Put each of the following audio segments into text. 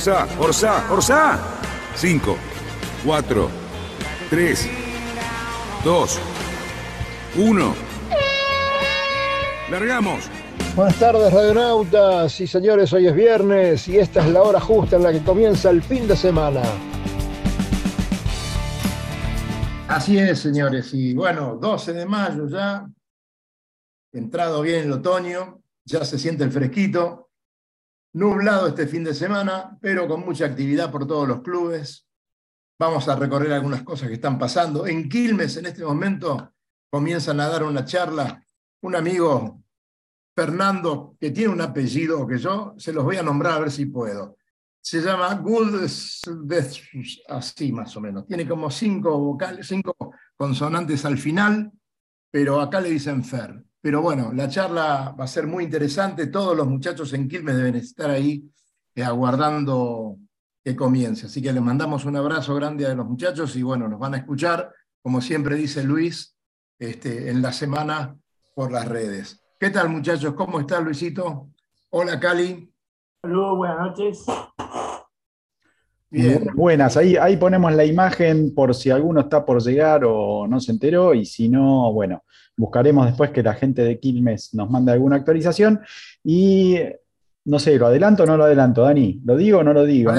Orsá, Orsá, Orsá. Cinco, cuatro, tres, dos, uno. Largamos. Buenas tardes, radionautas y señores, hoy es viernes y esta es la hora justa en la que comienza el fin de semana. Así es, señores, y bueno, 12 de mayo ya, entrado bien el otoño, ya se siente el fresquito, nublado este fin de semana, pero con mucha actividad por todos los clubes. Vamos a recorrer algunas cosas que están pasando. En Quilmes, en este momento, comienzan a dar una charla un amigo Fernando, que tiene un apellido que yo se los voy a nombrar a ver si puedo. Se llama Good, así más o menos. Tiene como cinco vocales, cinco consonantes al final, pero acá le dicen Fer. Pero bueno, la charla va a ser muy interesante. Todos los muchachos en Quilmes deben estar ahí eh, aguardando que comience. Así que les mandamos un abrazo grande a los muchachos y bueno, nos van a escuchar, como siempre dice Luis, este, en la semana por las redes. ¿Qué tal, muchachos? ¿Cómo está Luisito? Hola, Cali. Saludos, buenas noches. Bien. Buenas, ahí, ahí ponemos la imagen por si alguno está por llegar o no se enteró, y si no, bueno, buscaremos después que la gente de Quilmes nos mande alguna actualización. Y no sé, ¿lo adelanto o no lo adelanto, Dani? ¿Lo digo o no lo digo?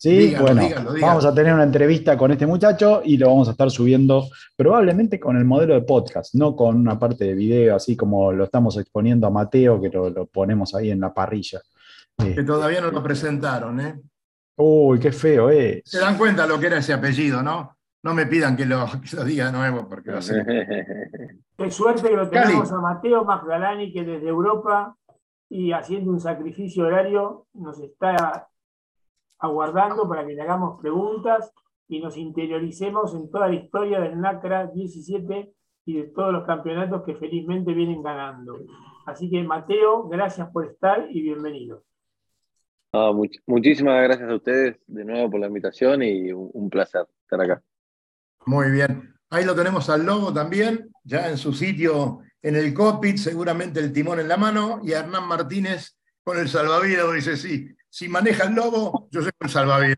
Sí, bueno, vamos a tener una entrevista con este muchacho y lo vamos a estar subiendo probablemente con el modelo de podcast, no con una parte de video, así como lo estamos exponiendo a Mateo, que lo, lo ponemos ahí en la parrilla. Que Eh, todavía no lo presentaron, ¿eh? Uy, qué feo es. Se dan cuenta lo que era ese apellido, ¿no? No me pidan que lo, que lo diga de nuevo, porque a ser... Qué suerte que lo Cali. tenemos a Mateo Magdalani, que desde Europa y haciendo un sacrificio horario nos está aguardando para que le hagamos preguntas y nos interioricemos en toda la historia del NACRA 17 y de todos los campeonatos que felizmente vienen ganando. Así que Mateo, gracias por estar y bienvenido. Much- muchísimas gracias a ustedes de nuevo por la invitación y un, un placer estar acá. Muy bien. Ahí lo tenemos al Lobo también, ya en su sitio en el cockpit, seguramente el timón en la mano, y a Hernán Martínez con el salvavidas, dice, sí, si maneja el Lobo, yo soy el salvavidas,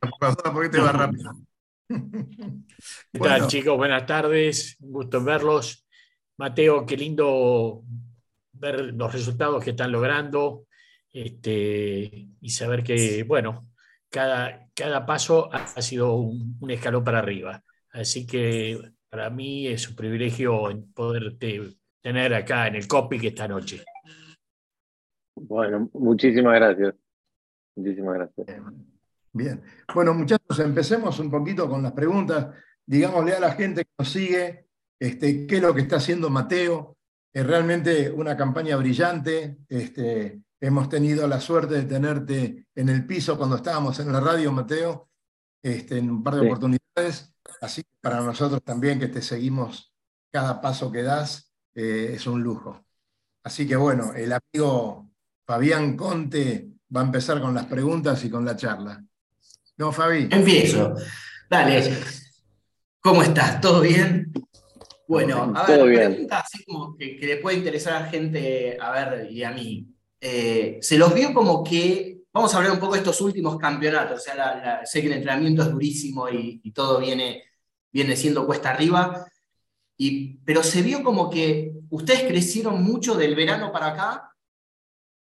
porque te va rápido. ¿Qué Bueno. tal, chicos? Buenas tardes. Un gusto en verlos. Mateo, qué lindo ver los resultados que están logrando este, y saber que, bueno, cada, cada paso ha, ha sido un, un escalón para arriba. Así que para mí es un privilegio poderte tener acá en el COPIC esta noche. Bueno, muchísimas gracias. Muchísimas gracias. Bien. Bueno, muchachos, empecemos un poquito con las preguntas. Digámosle a la gente que nos sigue este, qué es lo que está haciendo Mateo. Es realmente una campaña brillante. Este, hemos tenido la suerte de tenerte en el piso cuando estábamos en la radio, Mateo, este, en un par de Sí. oportunidades. Así que para nosotros también que te seguimos cada paso que das eh, es un lujo. Así que bueno, el amigo Fabián Conte va a empezar con las preguntas y con la charla. No, Fabi. Empiezo. Dale. ¿Cómo estás? ¿Todo bien? Bueno, a ver, Todo bien. pregunta así como que, que le puede interesar a la gente, a ver, y a mí. Eh, se los vio como que, vamos a hablar un poco de estos últimos campeonatos, o sea, sé que el entrenamiento es durísimo y, todo viene, viene siendo cuesta arriba, y, pero se vio como que ustedes crecieron mucho del verano para acá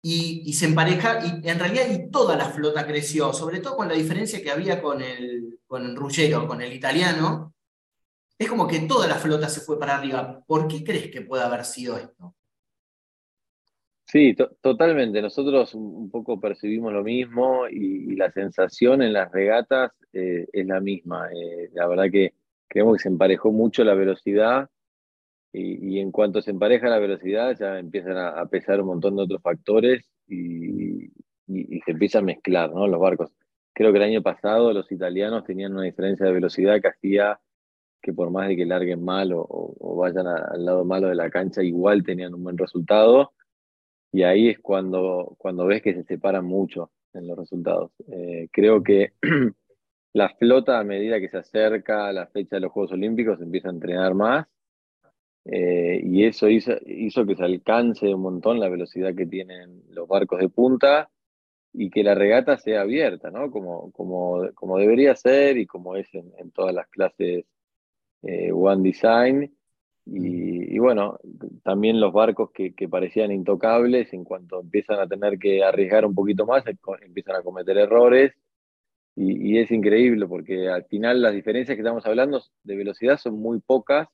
y, se empareja, y en realidad toda la flota creció, sobre todo con la diferencia que había con el, con el Ruggero, con el italiano, es como que toda la flota se fue para arriba. ¿Por qué crees que puede haber sido esto? Sí, to- totalmente. Nosotros un poco percibimos lo mismo y, la sensación en las regatas eh, es la misma. Eh, la verdad que creemos que se emparejó mucho la velocidad y, en cuanto se empareja la velocidad ya empiezan a, pesar un montón de otros factores y se empieza a mezclar, ¿no? Los barcos. creo que el año pasado los italianos tenían una diferencia de velocidad que hacía que por más de que larguen mal o, vayan al lado malo de la cancha, igual tenían un buen resultado. Y ahí es cuando, cuando ves que se separan mucho en los resultados. Eh, creo que la flota, a medida que se acerca la fecha de los Juegos Olímpicos, empieza a entrenar más. Eh, y eso hizo, hizo que se alcance un montón la velocidad que tienen los barcos de punta y que la regata sea abierta, ¿no? Como, como, como debería ser y como es en todas las clases eh, One Design. Y, bueno, también los barcos que, parecían intocables, en cuanto empiezan a tener que arriesgar un poquito más, empiezan a cometer errores. Y, es increíble porque al final las diferencias que estamos hablando de velocidad son muy pocas,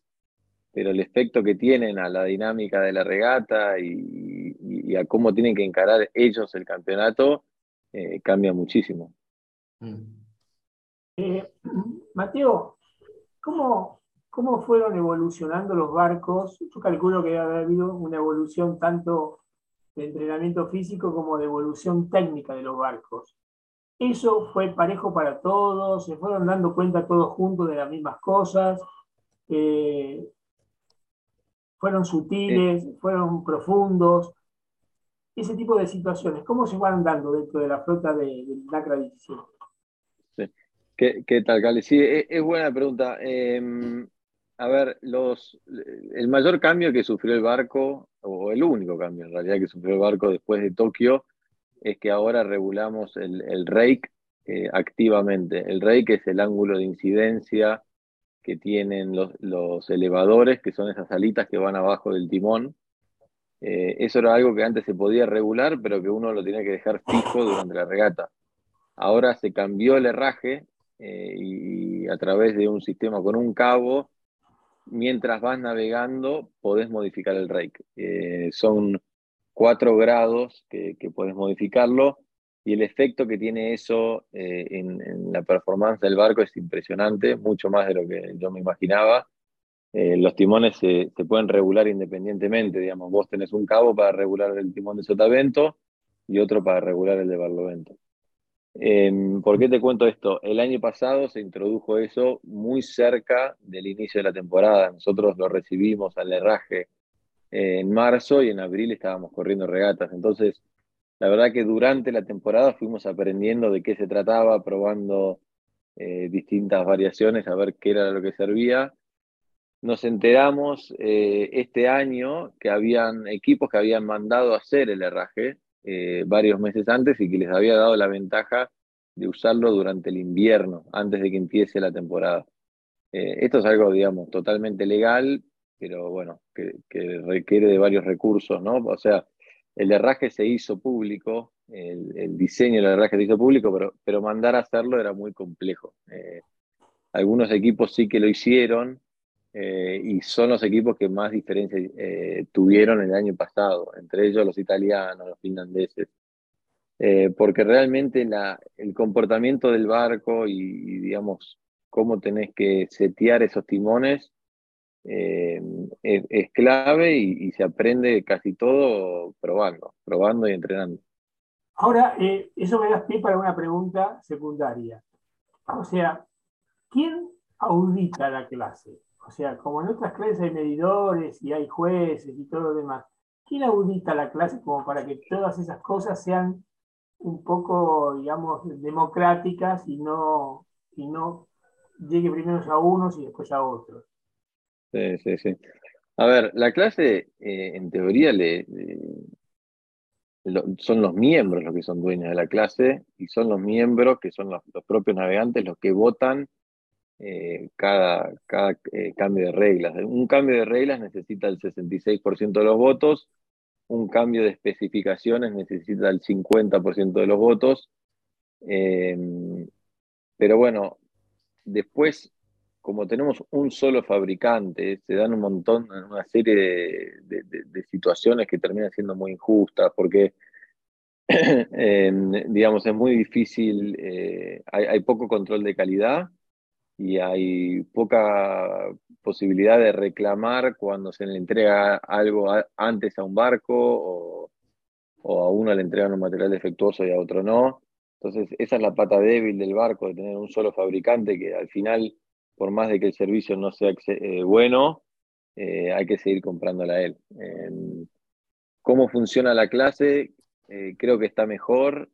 pero el efecto que tienen a la dinámica de la regata y, a cómo tienen que encarar ellos el campeonato eh, cambia muchísimo. Mm. Eh, Mateo, ¿Cómo, ¿Cómo fueron evolucionando los barcos? Yo calculo que debe haber habido una evolución tanto de entrenamiento físico como de evolución técnica de los barcos. ¿Eso fue parejo para todos? ¿Se fueron dando cuenta todos juntos de las mismas cosas? Eh, ¿Fueron sutiles? ¿Fueron profundos? Ese tipo de situaciones, ¿cómo se van dando dentro de la flota de, de NACRA 17? ¿Qué, tal, Cali? Sí, e, es, buena pregunta. Em, a ver, los, el mayor cambio que sufrió el barco, o el único cambio en realidad que sufrió el barco después de Tokio, es que ahora regulamos el, rake eh, activamente. El rake es el ángulo de incidencia que tienen los, los, elevadores, que son esas alitas que van abajo del timón. Eh, eso era algo que antes se podía regular, pero que uno lo tenía que dejar fijo durante la regata. Ahora se cambió el herraje eh, y a través de un sistema con un cabo, mientras vas navegando, podés modificar el rake. Eh, son cuatro grados que, que podés modificarlo y el efecto que tiene eso eh, en, la performance del barco es impresionante, mucho más de lo que yo me imaginaba. los timones se, se, pueden regular independientemente, digamos, vos tenés un cabo para regular el timón de sotavento y otro para regular el de barlovento. Em, ¿Por qué te cuento esto? El año pasado se introdujo eso muy cerca del inicio de la temporada. Nosotros lo recibimos al herraje eh, en marzo y en abril estábamos corriendo regatas. Entonces, la verdad que durante la temporada fuimos aprendiendo de qué se trataba, probando eh, distintas variaciones, a ver qué era lo que servía. Nos enteramos eh, este año que habían equipos que habían mandado hacer el herraje eh, varios meses antes y que les había dado la ventaja de usarlo durante el invierno, antes de que empiece la temporada. Eh, esto es algo, digamos, totalmente legal, pero bueno, que, requiere de varios recursos, ¿no? O sea, el herraje se hizo público, el, diseño del herraje se hizo público, pero, mandar a hacerlo era muy complejo. Eh, algunos equipos sí que lo hicieron, eh, y son los equipos que más diferencia eh, tuvieron el año pasado, entre ellos los italianos, los finlandeses, eh, porque realmente la, el comportamiento del barco y, digamos, cómo tenés que setear esos timones es, clave y, se aprende casi todo probando, probando y entrenando. Ahora, eso me da pie para una pregunta secundaria. O sea, ¿quién audita la clase? O sea, como en otras clases hay medidores y hay jueces y todo lo demás, ¿quién audita la clase como para que todas esas cosas sean un poco, digamos, democráticas y no, y no llegue primero a unos y después a otros? Sí, sí, sí. A ver, la clase eh, en teoría son los miembros los que son dueños de la clase y son los miembros que son los propios navegantes los que votan eh, cada, cada eh, cambio de reglas. Un cambio de reglas necesita el 66% de los votos, un cambio de especificaciones necesita el 50% de los votos. Em, pero bueno, después, como tenemos un solo fabricante, se dan un montón, una serie de, situaciones que terminan siendo muy injustas, porque em, digamos, es muy difícil, eh, hay, poco control de calidad y hay poca posibilidad de reclamar cuando se le entrega algo antes a un barco o, a uno le entregan un material defectuoso y a otro no. Entonces, esa es la pata débil del barco, de tener un solo fabricante que al final, por más de que el servicio no sea eh, bueno, eh, hay que seguir comprándola a él. ¿Cómo funciona la clase? Eh, creo que está mejor.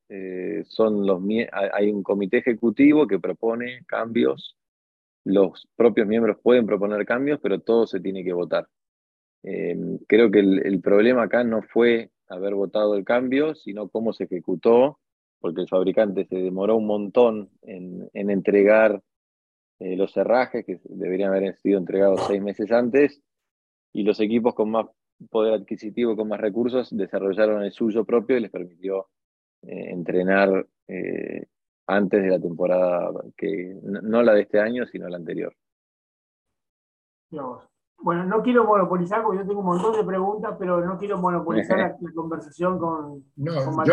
son los, hay un comité ejecutivo que propone cambios. Los propios miembros pueden proponer cambios, pero todo se tiene que votar. creo que el problema acá no fue haber votado el cambio, sino cómo se ejecutó porque el fabricante se demoró un montón en, entregar eh, los cerrajes que deberían haber sido entregados seis meses antes, y los equipos con más poder adquisitivo, con más recursos, desarrollaron el suyo propio y les permitió eh, entrenar eh, antes de la temporada, que no la de este año, sino la anterior. Bueno, no quiero monopolizar porque yo tengo un montón de preguntas, pero no quiero monopolizar la, conversación con, no,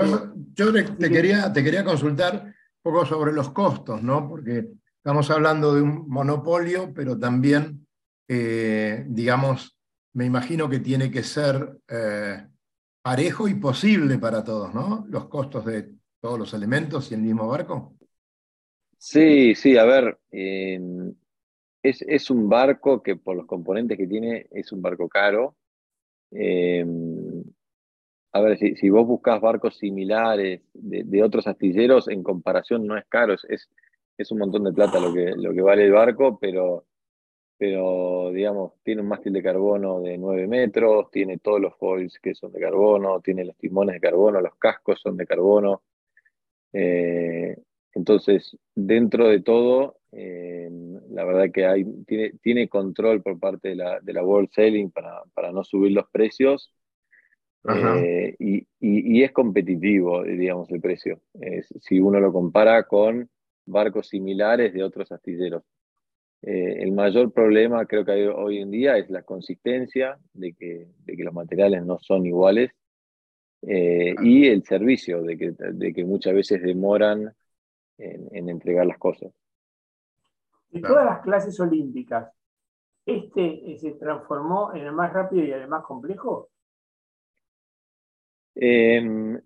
Yo, te, quería, te quería consultar un poco sobre los costos, ¿no? Porque estamos hablando de un monopolio, pero también, eh, digamos, me imagino que tiene que ser eh, parejo y posible para todos, ¿no? Los costos de todos los elementos y el mismo barco. Sí, sí, a ver, es, un barco que por los componentes que tiene es un barco caro. Em, a ver, si, vos buscas barcos similares de, otros astilleros, en comparación no es caro, es, es, un montón de plata lo que, lo que vale el barco, pero, pero digamos, tiene un mástil de carbono de 9 metros, tiene todos los foils que son de carbono, tiene los timones de carbono, los cascos son de carbono. Eh, entonces, dentro de todo, eh, la verdad que hay, tiene, tiene, control por parte de la, de la World Selling para, para, no subir los precios. Eh, y, y, es competitivo, digamos, el precio. si uno lo compara con barcos similares de otros astilleros. Eh, el mayor problema creo que hay hoy en día es la consistencia de que, de que los materiales no son iguales y el servicio, de que, de que muchas veces demoran en, en entregar las cosas. De todas las clases olímpicas, ¿este eh, se transformó en el más rápido y en el más complejo? Em,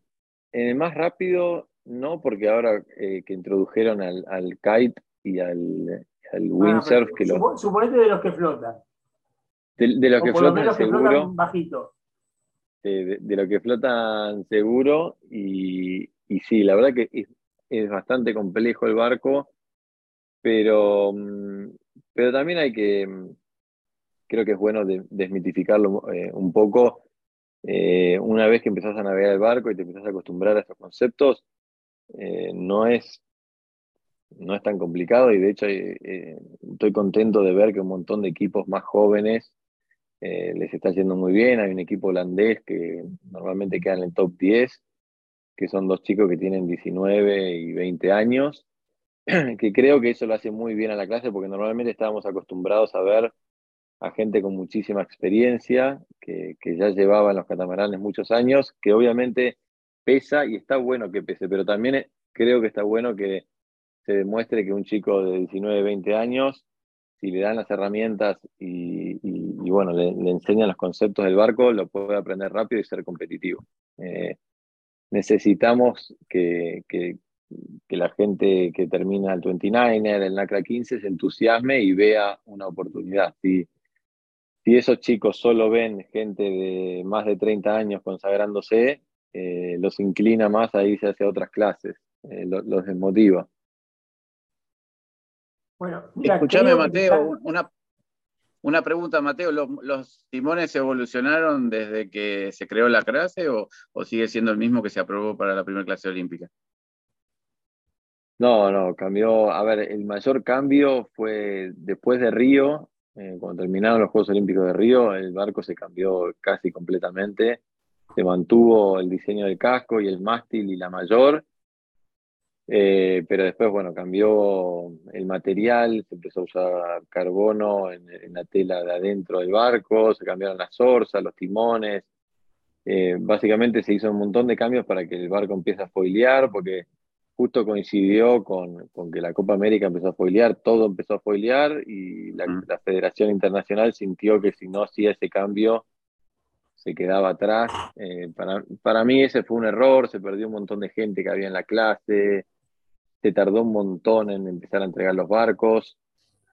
en el más rápido, no, porque ahora eh, que introdujeron al, kite y al, al ah, windsurf. que suponete de los que flotan. De, los que flotan, que seguro. Flotan bajito. De, los que flotan seguro. Y, sí, la verdad que es, bastante complejo el barco pero, mm, pero también hay que, mm, creo que es bueno desmitificarlo eh, un poco. Eh, una vez que empezás a navegar el barco y te empezás a acostumbrar a estos conceptos, eh, no, es, no es tan complicado y de hecho estoy contento de ver que un montón de equipos más jóvenes les está yendo muy bien. Hay un equipo holandés que normalmente queda en el top 10, que son dos chicos que tienen 19 y 20 años que creo que eso lo hace muy bien a la clase porque normalmente estábamos acostumbrados a ver a gente con muchísima experiencia, que, ya llevaba en los catamaranes muchos años, que obviamente pesa y está bueno que pese, pero también creo que está bueno que se demuestre que un chico de 19, 20 años, si le dan las herramientas y, bueno, le, enseñan los conceptos del barco, lo puede aprender rápido y ser competitivo. Eh, necesitamos que, que la gente que termina el 29er, el NACRA 15, se entusiasme y vea una oportunidad. Si, si esos chicos solo ven gente de más de 30 años consagrándose, eh, los inclina más a irse hacia otras clases, eh, los, desmotiva. Bueno, Escuchame, Mateo, una, una pregunta, Mateo. ¿Los, timones evolucionaron desde que se creó la clase o, sigue siendo el mismo que se aprobó para la primera clase olímpica? No, no, cambió. A ver, el mayor cambio fue después de Río, eh, cuando terminaron los Juegos Olímpicos de Río, el barco se cambió casi completamente. Se mantuvo el diseño del casco y el mástil y la mayor, eh, pero después, bueno, cambió el material, se empezó a usar carbono en, la tela de adentro del barco, se cambiaron las orzas, los timones. Eh, básicamente se hizo un montón de cambios para que el barco empiece a foilear, porque justo coincidió con, que la Copa América empezó a foilear, todo empezó a foilear y la, mm. Federación Internacional sintió que si no hacía ese cambio se quedaba atrás. Eh, para, mí ese fue un error, se perdió un montón de gente que había en la clase, se tardó un montón en empezar a entregar los barcos.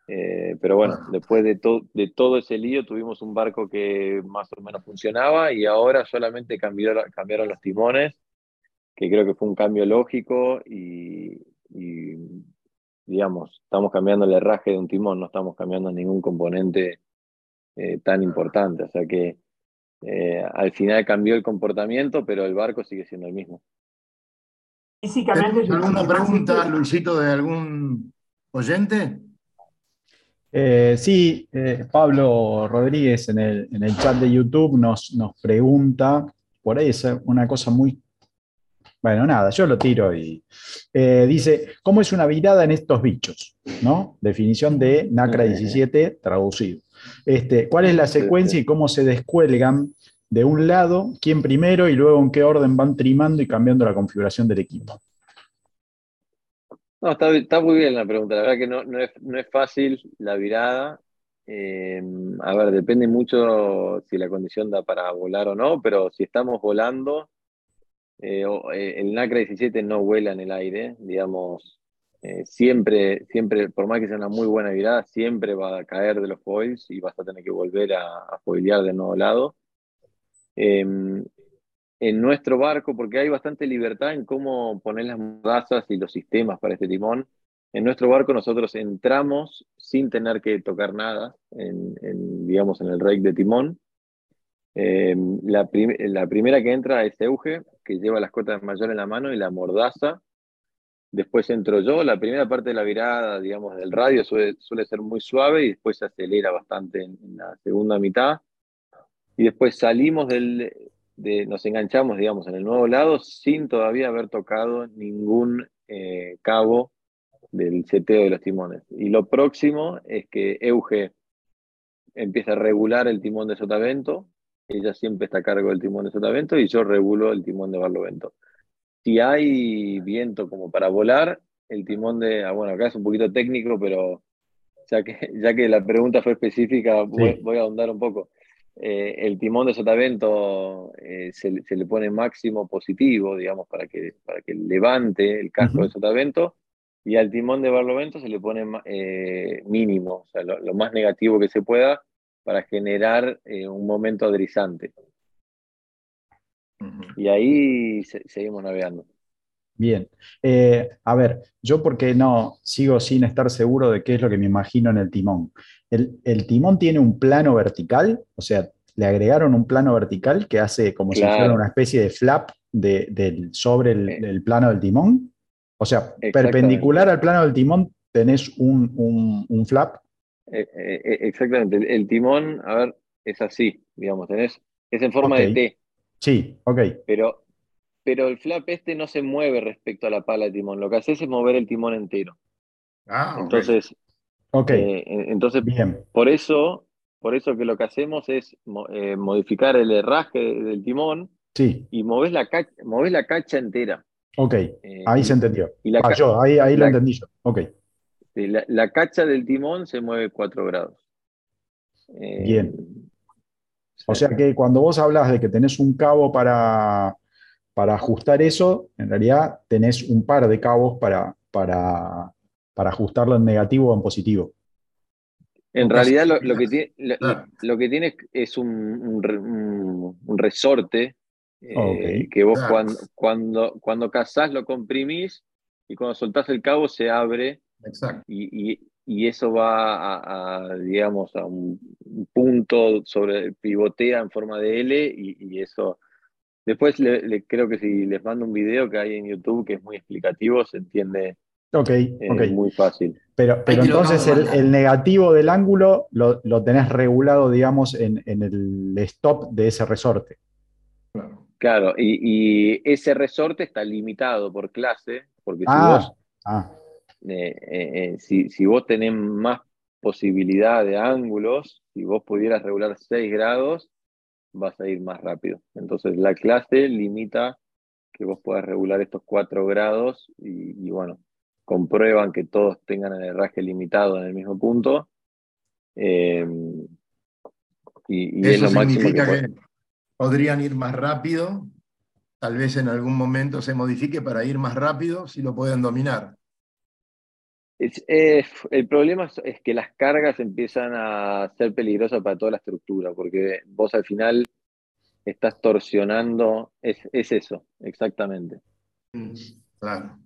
Eh, pero bueno, después de, de todo ese lío tuvimos un barco que más o menos funcionaba y ahora solamente cambiaron, cambiaron los timones, que creo que fue un cambio lógico y, digamos, estamos cambiando el herraje de un timón, no estamos cambiando ningún componente eh, tan importante. O sea que eh, al final cambió el comportamiento, pero el barco sigue siendo el mismo. Físicamente. ¿Alguna pregunta, Luisito, de algún oyente? Eh, sí, eh, Pablo Rodríguez en el, en el, chat de YouTube nos, nos pregunta, por ahí es una cosa muy... Bueno, nada, yo lo tiro y eh, dice, ¿cómo es una virada en estos bichos? ¿No? Definición de NACRA 17 traducido. Este, ¿Cuál es la secuencia y cómo se descuelgan de un lado, quién primero y luego en qué orden van trimando y cambiando la configuración del equipo? No, está, muy bien la pregunta. La verdad que no, es, fácil la virada. Eh, a ver, depende mucho si la condición da para volar o no, pero si estamos volando, eh, eh, el NACRA 17 no vuela en el aire, digamos, siempre, siempre, por más que sea una muy buena virada, siempre va a caer de los foils y vas a tener que volver a, a de nuevo lado en nuestro barco, porque hay bastante libertad en cómo poner las mudazas y los sistemas para este timón. En nuestro barco nosotros entramos sin tener que tocar nada, en, digamos, en el rake de timón. Em, la, primera que entra es Euge, que lleva las cotas mayor en la mano y la mordaza. Después entro yo, la primera parte de la virada, digamos, del radio suele, ser muy suave y después se acelera bastante en la segunda mitad. Y después salimos del, nos enganchamos, digamos, en el nuevo lado sin todavía haber tocado ningún eh, cabo del seteo de los timones. Y lo próximo es que Euge empieza a regular el timón de sotavento, ella siempre está a cargo del timón de sotavento y yo regulo el timón de barlovento. Si hay viento como para volar, el timón de, ah, bueno, acá es un poquito técnico, pero ya que, ya que la pregunta fue específica, voy a ahondar un poco. Eh, el timón de sotavento eh, se, le pone máximo positivo, digamos, para que, para que levante el casco de sotavento, y al timón de barlovento se le pone eh, mínimo, o sea, lo, más negativo que se pueda para generar un momento adrizante. Y ahí seguimos navegando. Bien. a ver, yo porque no sigo sin estar seguro de qué es lo que me imagino en el timón. El, timón tiene un plano vertical, o sea, le agregaron un plano vertical que hace como si fuera una especie de flap de, sobre el, plano del timón. O sea, perpendicular al plano del timón tenés un, flap. Eh, eh, eh, exactamente, el, timón, a ver, es así, digamos, tenés, es en forma de T. Sí, ok. Pero, pero el flap este no se mueve respecto a la pala de timón, lo que haces es mover el timón entero. Ah, Entonces, Ok. Eh, entonces, Bien. por eso, por eso que lo que hacemos es eh, modificar el herraje del timón sí. y movés la, cacha, la cacha entera. Ok, eh, ahí se entendió. Y la, ah, yo, ahí, ahí lo entendí yo. Ok. la, cacha del timón se mueve 4 grados. Bien. O sea que cuando vos hablas de que tenés un cabo para, para ajustar eso, en realidad tenés un par de cabos para, para para ajustarlo en negativo o en positivo. En realidad lo, que tiene, lo, que tiene es un, resorte eh, que vos cuando, cuando, cuando cazás lo comprimís y cuando soltás el cabo se abre y, eso va a, digamos, a un punto sobre pivotea en forma de L y, eso... Después le, creo que si les mando un video que hay en YouTube que es muy explicativo, se entiende Ok, ok. muy fácil. Pero, pero entonces el, negativo del ángulo lo, tenés regulado, digamos, en, el stop de ese resorte. Claro, y, ese resorte está limitado por clase, porque si, ah, vos, ah. Eh, eh, eh, si, vos tenés más posibilidad de ángulos, si vos pudieras regular 6 grados, vas a ir más rápido. Entonces la clase limita que vos puedas regular estos 4 grados y bueno, comprueban que todos tengan el herraje limitado en el mismo punto. Eh, y, Eso significa que, podrían ir más rápido, tal vez en algún momento se modifique para ir más rápido si lo pueden dominar. El problema es, que las cargas empiezan a ser peligrosas para toda la estructura, porque vos al final estás torsionando, es, eso, exactamente. Mm, claro.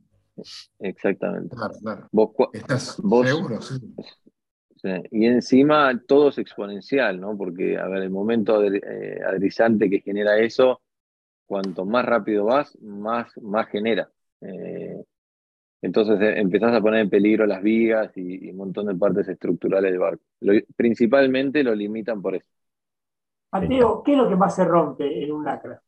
Exactamente. Claro, claro. Vos, ¿Estás seguro? Sí. Y encima todo es exponencial, ¿no? Porque, a ver, el momento eh, adrizante que genera eso, cuanto más rápido vas, más, más genera. Eh, entonces eh, empezás a poner en peligro las vigas y, un montón de partes estructurales del barco. principalmente lo limitan por eso. Mateo, ¿qué es lo que más se rompe en un lacra?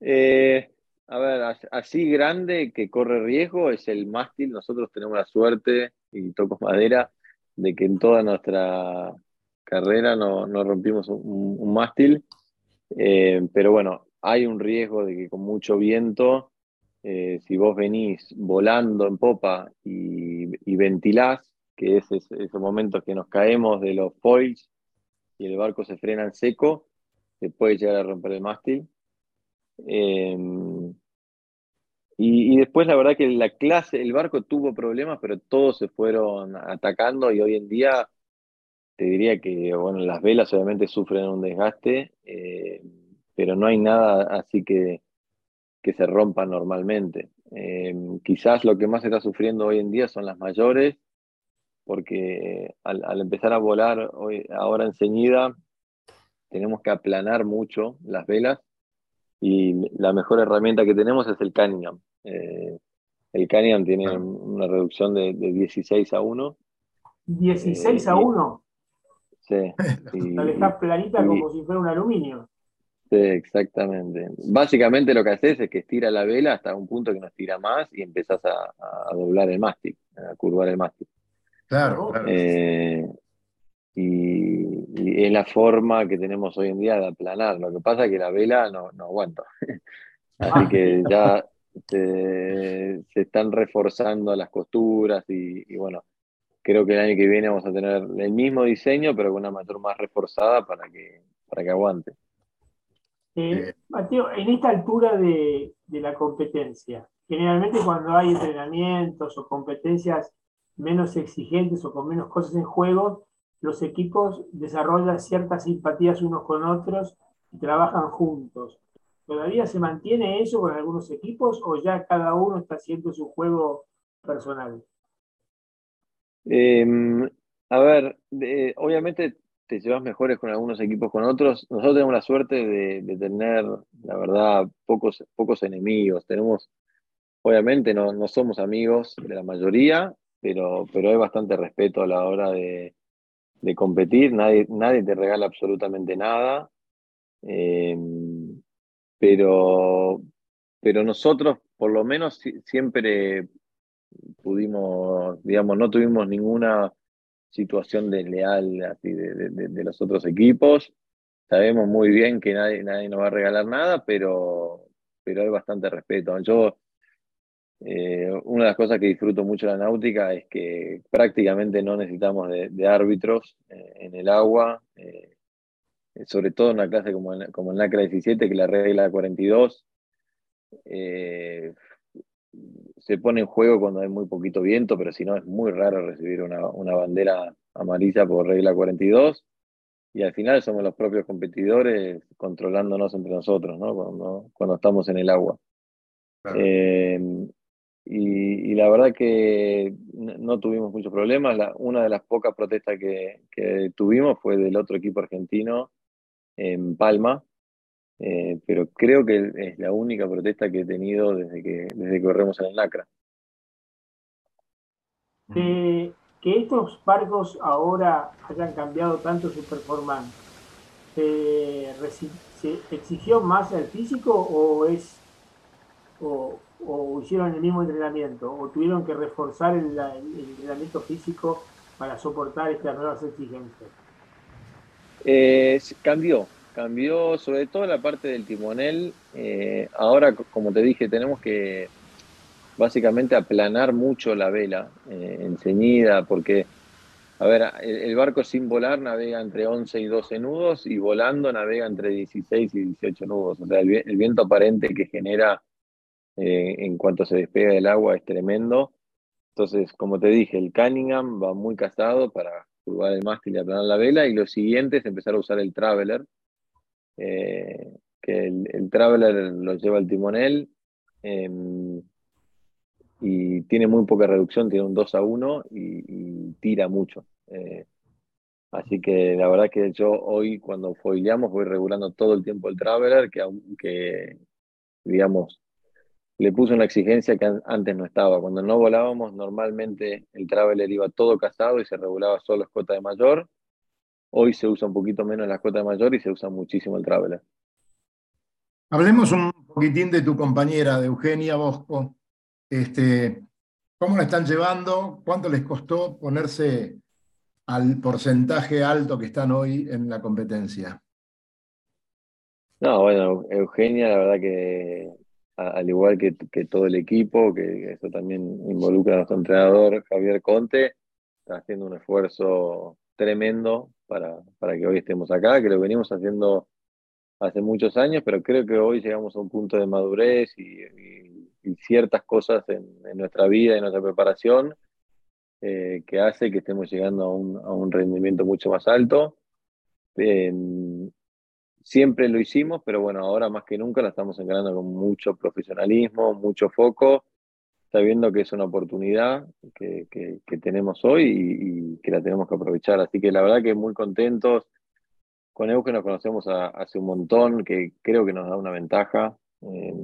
Eh, a ver, así grande que corre riesgo es el mástil. Nosotros tenemos la suerte, y toco madera, de que en toda nuestra carrera no, rompimos un, mástil. Eh, pero bueno, hay un riesgo de que con mucho viento eh, si vos venís volando en popa y, ventilás, que es ese, momento que nos caemos de los foils y el barco se frena en seco, se puede llegar a romper el mástil. Em, y, después la verdad que la clase, el barco tuvo problemas, pero todos se fueron atacando y hoy en día te diría que bueno, las velas obviamente sufren un desgaste, eh, pero no hay nada así que que se rompan normalmente. Eh, quizás lo que más está sufriendo hoy en día son las mayores, porque al, empezar a volar hoy, ahora enseguida tenemos que aplanar mucho las velas y la mejor herramienta que tenemos es el Cunningham. Eh, el Cunningham tiene una reducción de, 16 a 1. ¿16 a 1? Sí. La dejas planita como si fuera un aluminio. Sí, exactamente. Básicamente lo que haces es que estira la vela hasta un punto que no estira más y empezás a, doblar el mástil, a curvar el mástil. Claro, claro. Eh, y, es la forma que tenemos hoy en día de aplanar. Lo que pasa es que la vela no, aguanta. Así que ya se, están reforzando las costuras y, bueno, creo que el año que viene vamos a tener el mismo diseño, pero con una mayor más reforzada para que, para que aguante. Eh, Mateo, en esta altura de, la competencia, generalmente cuando hay entrenamientos o competencias menos exigentes o con menos cosas en juego, los equipos desarrollan ciertas simpatías unos con otros y trabajan juntos. ¿Todavía se mantiene eso con algunos equipos o ya cada uno está haciendo su juego personal? Em, a ver, obviamente te llevas mejores con algunos equipos con otros. Nosotros tenemos la suerte de, tener, la verdad, pocos, pocos enemigos. Tenemos, obviamente, no, no, somos amigos de la mayoría, pero, pero hay bastante respeto a la hora de, competir. Nadie, nadie te regala absolutamente nada. Em, pero, pero nosotros, por lo menos, siempre pudimos, digamos, no tuvimos ninguna situación desleal así de, los otros equipos. Sabemos muy bien que nadie, nadie nos va a regalar nada, pero, pero hay bastante respeto. Yo, eh, una de las cosas que disfruto mucho de la náutica es que prácticamente no necesitamos de, árbitros eh, en el agua, eh, sobre todo en una clase como en, como en la 17, que la regla 42 se pone en juego cuando hay muy poquito viento, pero si no es muy raro recibir una, bandera amarilla por regla 42. Y al final somos los propios competidores controlándonos entre nosotros, ¿no? Cuando, cuando estamos en el agua. Eh, y, la verdad que no tuvimos muchos problemas. una de las pocas protestas que, que tuvimos fue del otro equipo argentino en Palma, eh, pero creo que es la única protesta que he tenido desde que, desde que corremos en el NACRA. que estos barcos ahora hayan cambiado tanto su performance, ¿se, exigió más el físico o es o, hicieron el mismo entrenamiento o tuvieron que reforzar el, entrenamiento físico para soportar estas nuevas exigencias? Eh, cambió, cambió sobre todo la parte del timonel. Eh, ahora, como te dije, tenemos que básicamente aplanar mucho la vela eh, enceñida, porque, a ver, el, barco sin volar navega entre 11 y 12 nudos y volando navega entre 16 y 18 nudos. O sea, el, viento aparente que genera eh, en cuanto se despega del agua es tremendo. entonces, como te dije, el Cunningham va muy casado para curvar el mástil y aplanar la vela, y lo siguiente es empezar a usar el Traveler, que el, Traveler lo lleva el timonel em, y tiene muy poca reducción, tiene un 2 a 1 y, tira mucho. Eh, así que la verdad que yo hoy cuando foileamos voy regulando todo el tiempo el Traveler, que aunque, digamos, le puse una exigencia que antes no estaba. Cuando no volábamos, normalmente el Traveler iba todo casado y se regulaba solo escota de mayor. Hoy se usa un poquito menos la escota de mayor y se usa muchísimo el Traveler. Hablemos un poquitín de tu compañera, de Eugenia Bosco. Este, ¿Cómo la están llevando? ¿Cuánto les costó ponerse al porcentaje alto que están hoy en la competencia? No, bueno, Eugenia, la verdad que al igual que, todo el equipo, que eso también involucra a nuestro entrenador Javier Conte, está haciendo un esfuerzo tremendo para, para que hoy estemos acá, que lo venimos haciendo hace muchos años, pero creo que hoy llegamos a un punto de madurez y, ciertas cosas en, nuestra vida en nuestra preparación eh, que hace que estemos llegando a un, a un rendimiento mucho más alto. Siempre lo hicimos, pero bueno, ahora más que nunca la estamos encarando con mucho profesionalismo, mucho foco, sabiendo que es una oportunidad que, tenemos hoy y, que la tenemos que aprovechar. Así que la verdad que muy contentos. Con Euge nos conocemos hace un montón, que creo que nos da una ventaja. Eh,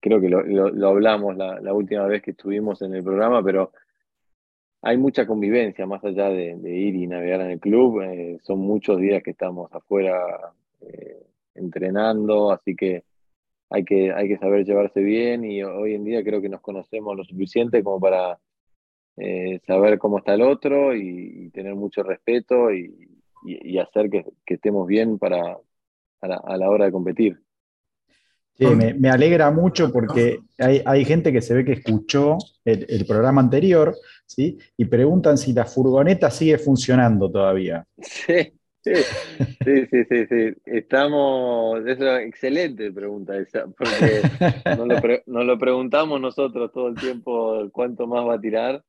creo que lo, hablamos la, última vez que estuvimos en el programa, pero hay mucha convivencia más allá de, ir y navegar en el club. Eh, son muchos días que estamos afuera eh, entrenando, así que hay, que hay que saber llevarse bien y hoy en día creo que nos conocemos lo suficiente como para eh, saber cómo está el otro y, tener mucho respeto y, hacer que, estemos bien para, a la, hora de competir. Sí, me, alegra mucho porque hay, gente que se ve que escuchó el, el, programa anterior ¿sí? y preguntan si la furgoneta sigue funcionando todavía. Sí, Sí, sí, sí, sí, Estamos, es una excelente pregunta esa, porque nos lo, preguntamos nosotros todo el tiempo cuánto más va a tirar,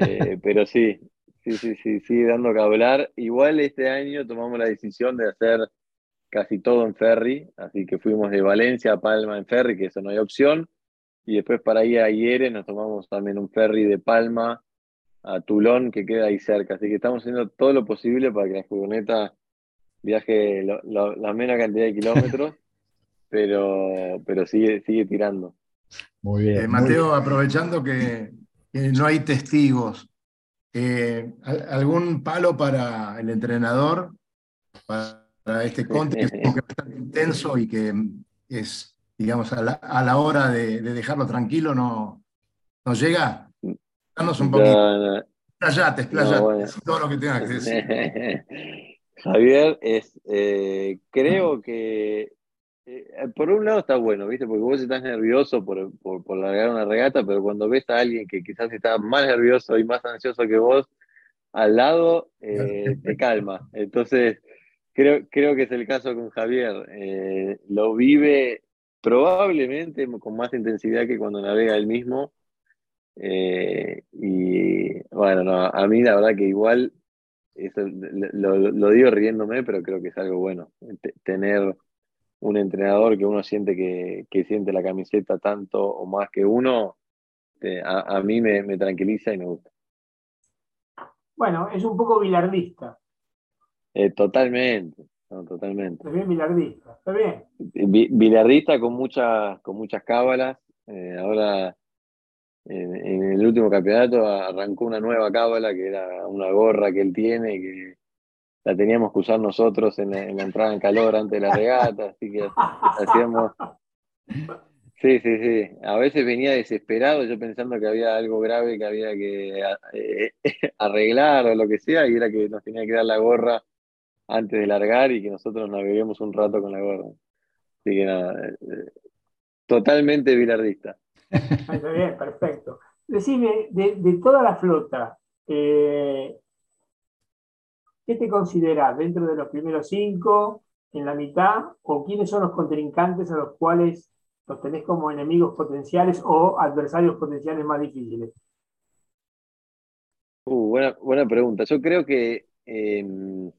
eh, pero sí, sí, sí, sí, sigue dando que hablar. Igual este año tomamos la decisión de hacer casi todo en ferry, así que fuimos de Valencia a Palma en ferry, que eso no hay opción, y después para ir a nos tomamos también un ferry de Palma a Tulón, que queda ahí cerca. Así que estamos haciendo todo lo posible para que la furgoneta viaje la menos cantidad de kilómetros, pero, pero sigue, sigue tirando. Muy bien. Eh, Mateo, aprovechando que, no hay testigos, eh, ¿algún palo para el entrenador, para, este conte que es bastante intenso y que es, digamos, a la, hora de, dejarlo tranquilo, no, no llega? Un poquito. Explayate, todo lo que tengas que decir. Javier, es, eh, creo que eh, por un lado está bueno, ¿viste? Porque vos estás nervioso por, por, largar una regata, pero cuando ves a alguien que quizás está más nervioso y más ansioso que vos, al lado eh, te calma. Entonces, creo, creo que es el caso con Javier. lo vive probablemente con más intensidad que cuando navega él mismo. Eh, y bueno, a mí la verdad que igual, eso lo, digo riéndome, pero creo que es algo bueno. tener un entrenador que uno siente que, siente la camiseta tanto o más que uno, eh, a, mí me, tranquiliza y me gusta. Bueno, es un poco bilardista. Eh, totalmente, totalmente. Es bien bilardista, está bien. Bilardista con muchas, con muchas cábalas. ahora en, el último campeonato arrancó una nueva cábala que era una gorra que él tiene, que la teníamos que usar nosotros en la, entrada en calor antes de la regata, así que hacíamos... Sí, sí, sí. A veces venía desesperado, yo pensando que había algo grave que había que eh, arreglar o lo que sea, y era que nos tenía que dar la gorra antes de largar y que nosotros naveguemos un rato con la gorra. Así que nada, eh, eh, totalmente bilardista. Bien, perfecto. Decime, de, toda la flota, eh, ¿qué te consideras dentro de los primeros cinco, en la mitad, o quiénes son los contrincantes a los cuales los tenés como enemigos potenciales o adversarios potenciales más difíciles? buena, buena pregunta. Yo creo que, em,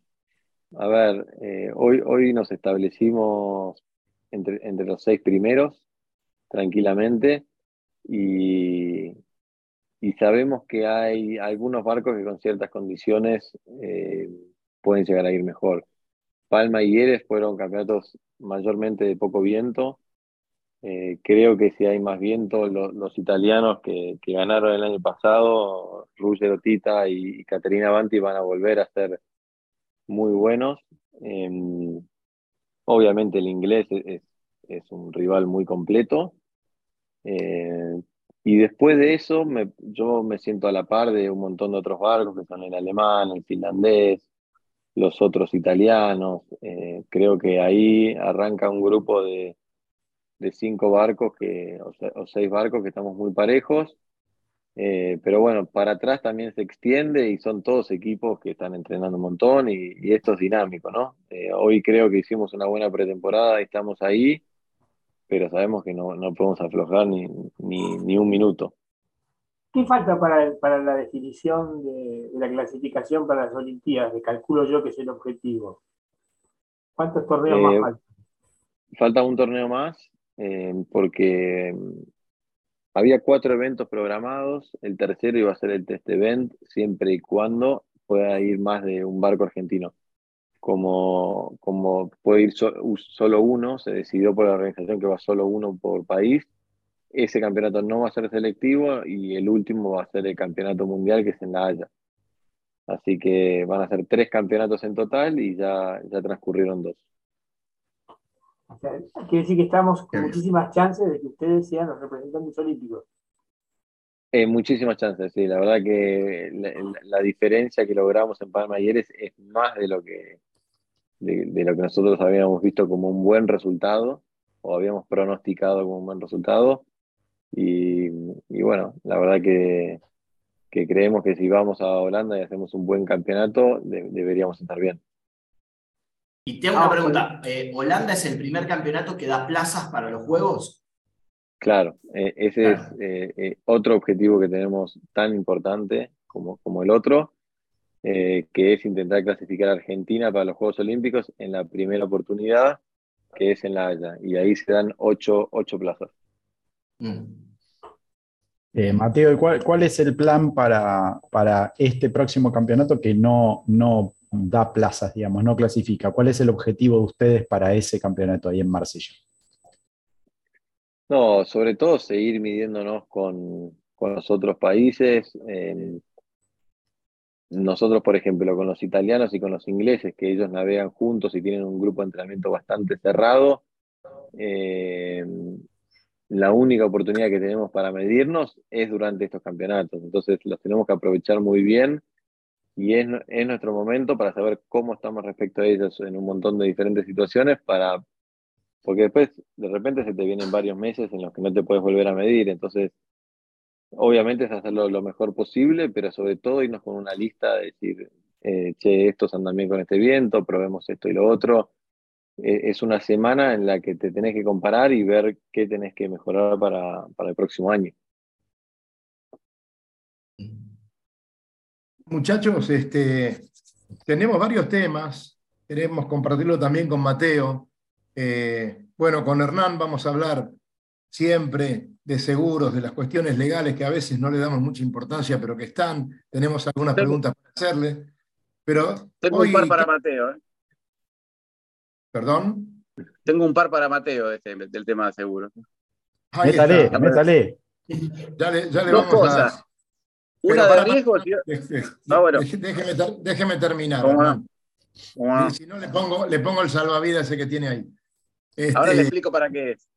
a ver, eh, hoy, hoy nos establecimos entre, entre los seis primeros, tranquilamente, y, y sabemos que hay algunos barcos que con ciertas condiciones eh, pueden llegar a ir mejor. Palma y Eres fueron campeonatos mayormente de poco viento. Eh, creo que si hay más viento, los italianos que, ganaron el año pasado, Ruggero Tita y, Caterina Banti, van a volver a ser muy buenos. Em, obviamente el inglés es, es, un rival muy completo. Eh, y después de eso, yo me siento a la par de un montón de otros barcos que son el alemán, el finlandés, los otros italianos. Eh, creo que ahí arranca un grupo de, cinco barcos que, o, seis barcos que estamos muy parejos. Eh, pero bueno, para atrás también se extiende y son todos equipos que están entrenando un montón y, esto es dinámico, ¿no? Eh, hoy creo que hicimos una buena pretemporada y estamos ahí pero sabemos que no, podemos aflojar ni, ni, un minuto. ¿Qué falta para, para la definición de, la clasificación para las Olimpiadas? Que calculo yo que es el objetivo. ¿Cuántos torneos más eh, faltan? Falta un torneo más, eh, porque mm, había cuatro eventos programados. El tercero iba a ser el test event, siempre y cuando pueda ir más de un barco argentino como, como puede ir solo uno, se decidió por la organización que va solo uno por país. Ese campeonato no va a ser selectivo y el último va a ser el campeonato mundial que es en La Haya. Así que van a ser tres campeonatos en total y ya, ya transcurrieron dos. quiere decir que estamos con muchísimas chances de que ustedes sean los representantes olímpicos. Eh, muchísimas chances, sí. La verdad que la, diferencia que logramos en Palma ayer es, es, más de lo que de, lo que nosotros habíamos visto como un buen resultado o habíamos pronosticado como un buen resultado. Y, bueno, la verdad que, creemos que si vamos a Holanda y hacemos un buen campeonato, deberíamos estar bien. Y te hago una pregunta, eh, ¿Holanda es el primer campeonato que da plazas para los Juegos? Claro, eh, ese es eh, otro objetivo que tenemos tan importante como, como el otro. Eh, que es intentar clasificar a Argentina para los Juegos Olímpicos en la primera oportunidad, que es en La Haya, y ahí se dan ocho, plazas. Mm. Eh, Mateo, ¿cuál, ¿cuál, es el plan para, para este próximo campeonato que no, no da plazas, digamos, no clasifica? ¿Cuál es el objetivo de ustedes para ese campeonato ahí en Marsella? No, sobre todo seguir midiéndonos con, los otros países nosotros, por ejemplo, con los italianos y con los ingleses, que ellos navegan juntos y tienen un grupo de entrenamiento bastante cerrado, eh, la única oportunidad que tenemos para medirnos es durante estos campeonatos. Entonces los tenemos que aprovechar muy bien y es, es nuestro momento para saber cómo estamos respecto a ellos en un montón de diferentes situaciones para porque después de repente se te vienen varios meses en los que no te puedes volver a medir, entonces Obviamente es hacerlo lo mejor posible, pero sobre todo irnos con una lista de decir, eh, che, estos andan bien con este viento, probemos esto y lo otro. Eh, es una semana en la que te tenés que comparar y ver qué tenés que mejorar para, el próximo año. Muchachos, este, tenemos varios temas, queremos compartirlo también con Mateo. Eh, bueno, con Hernán vamos a hablar siempre de seguros, de las cuestiones legales que a veces no le damos mucha importancia, pero que están. Tenemos algunas preguntas para hacerle. Pero Tengo un par para Mateo. ¿eh? ¿Perdón? Tengo un par para Mateo este, del tema de seguros. métale, métale. Ya le, ya le Dos vamos cosas. A... Una de riesgo. Ah, bueno. déjeme, déjeme, terminar. si no, le pongo, le pongo el salvavidas ese que tiene ahí. Ahora le este, explico para qué es.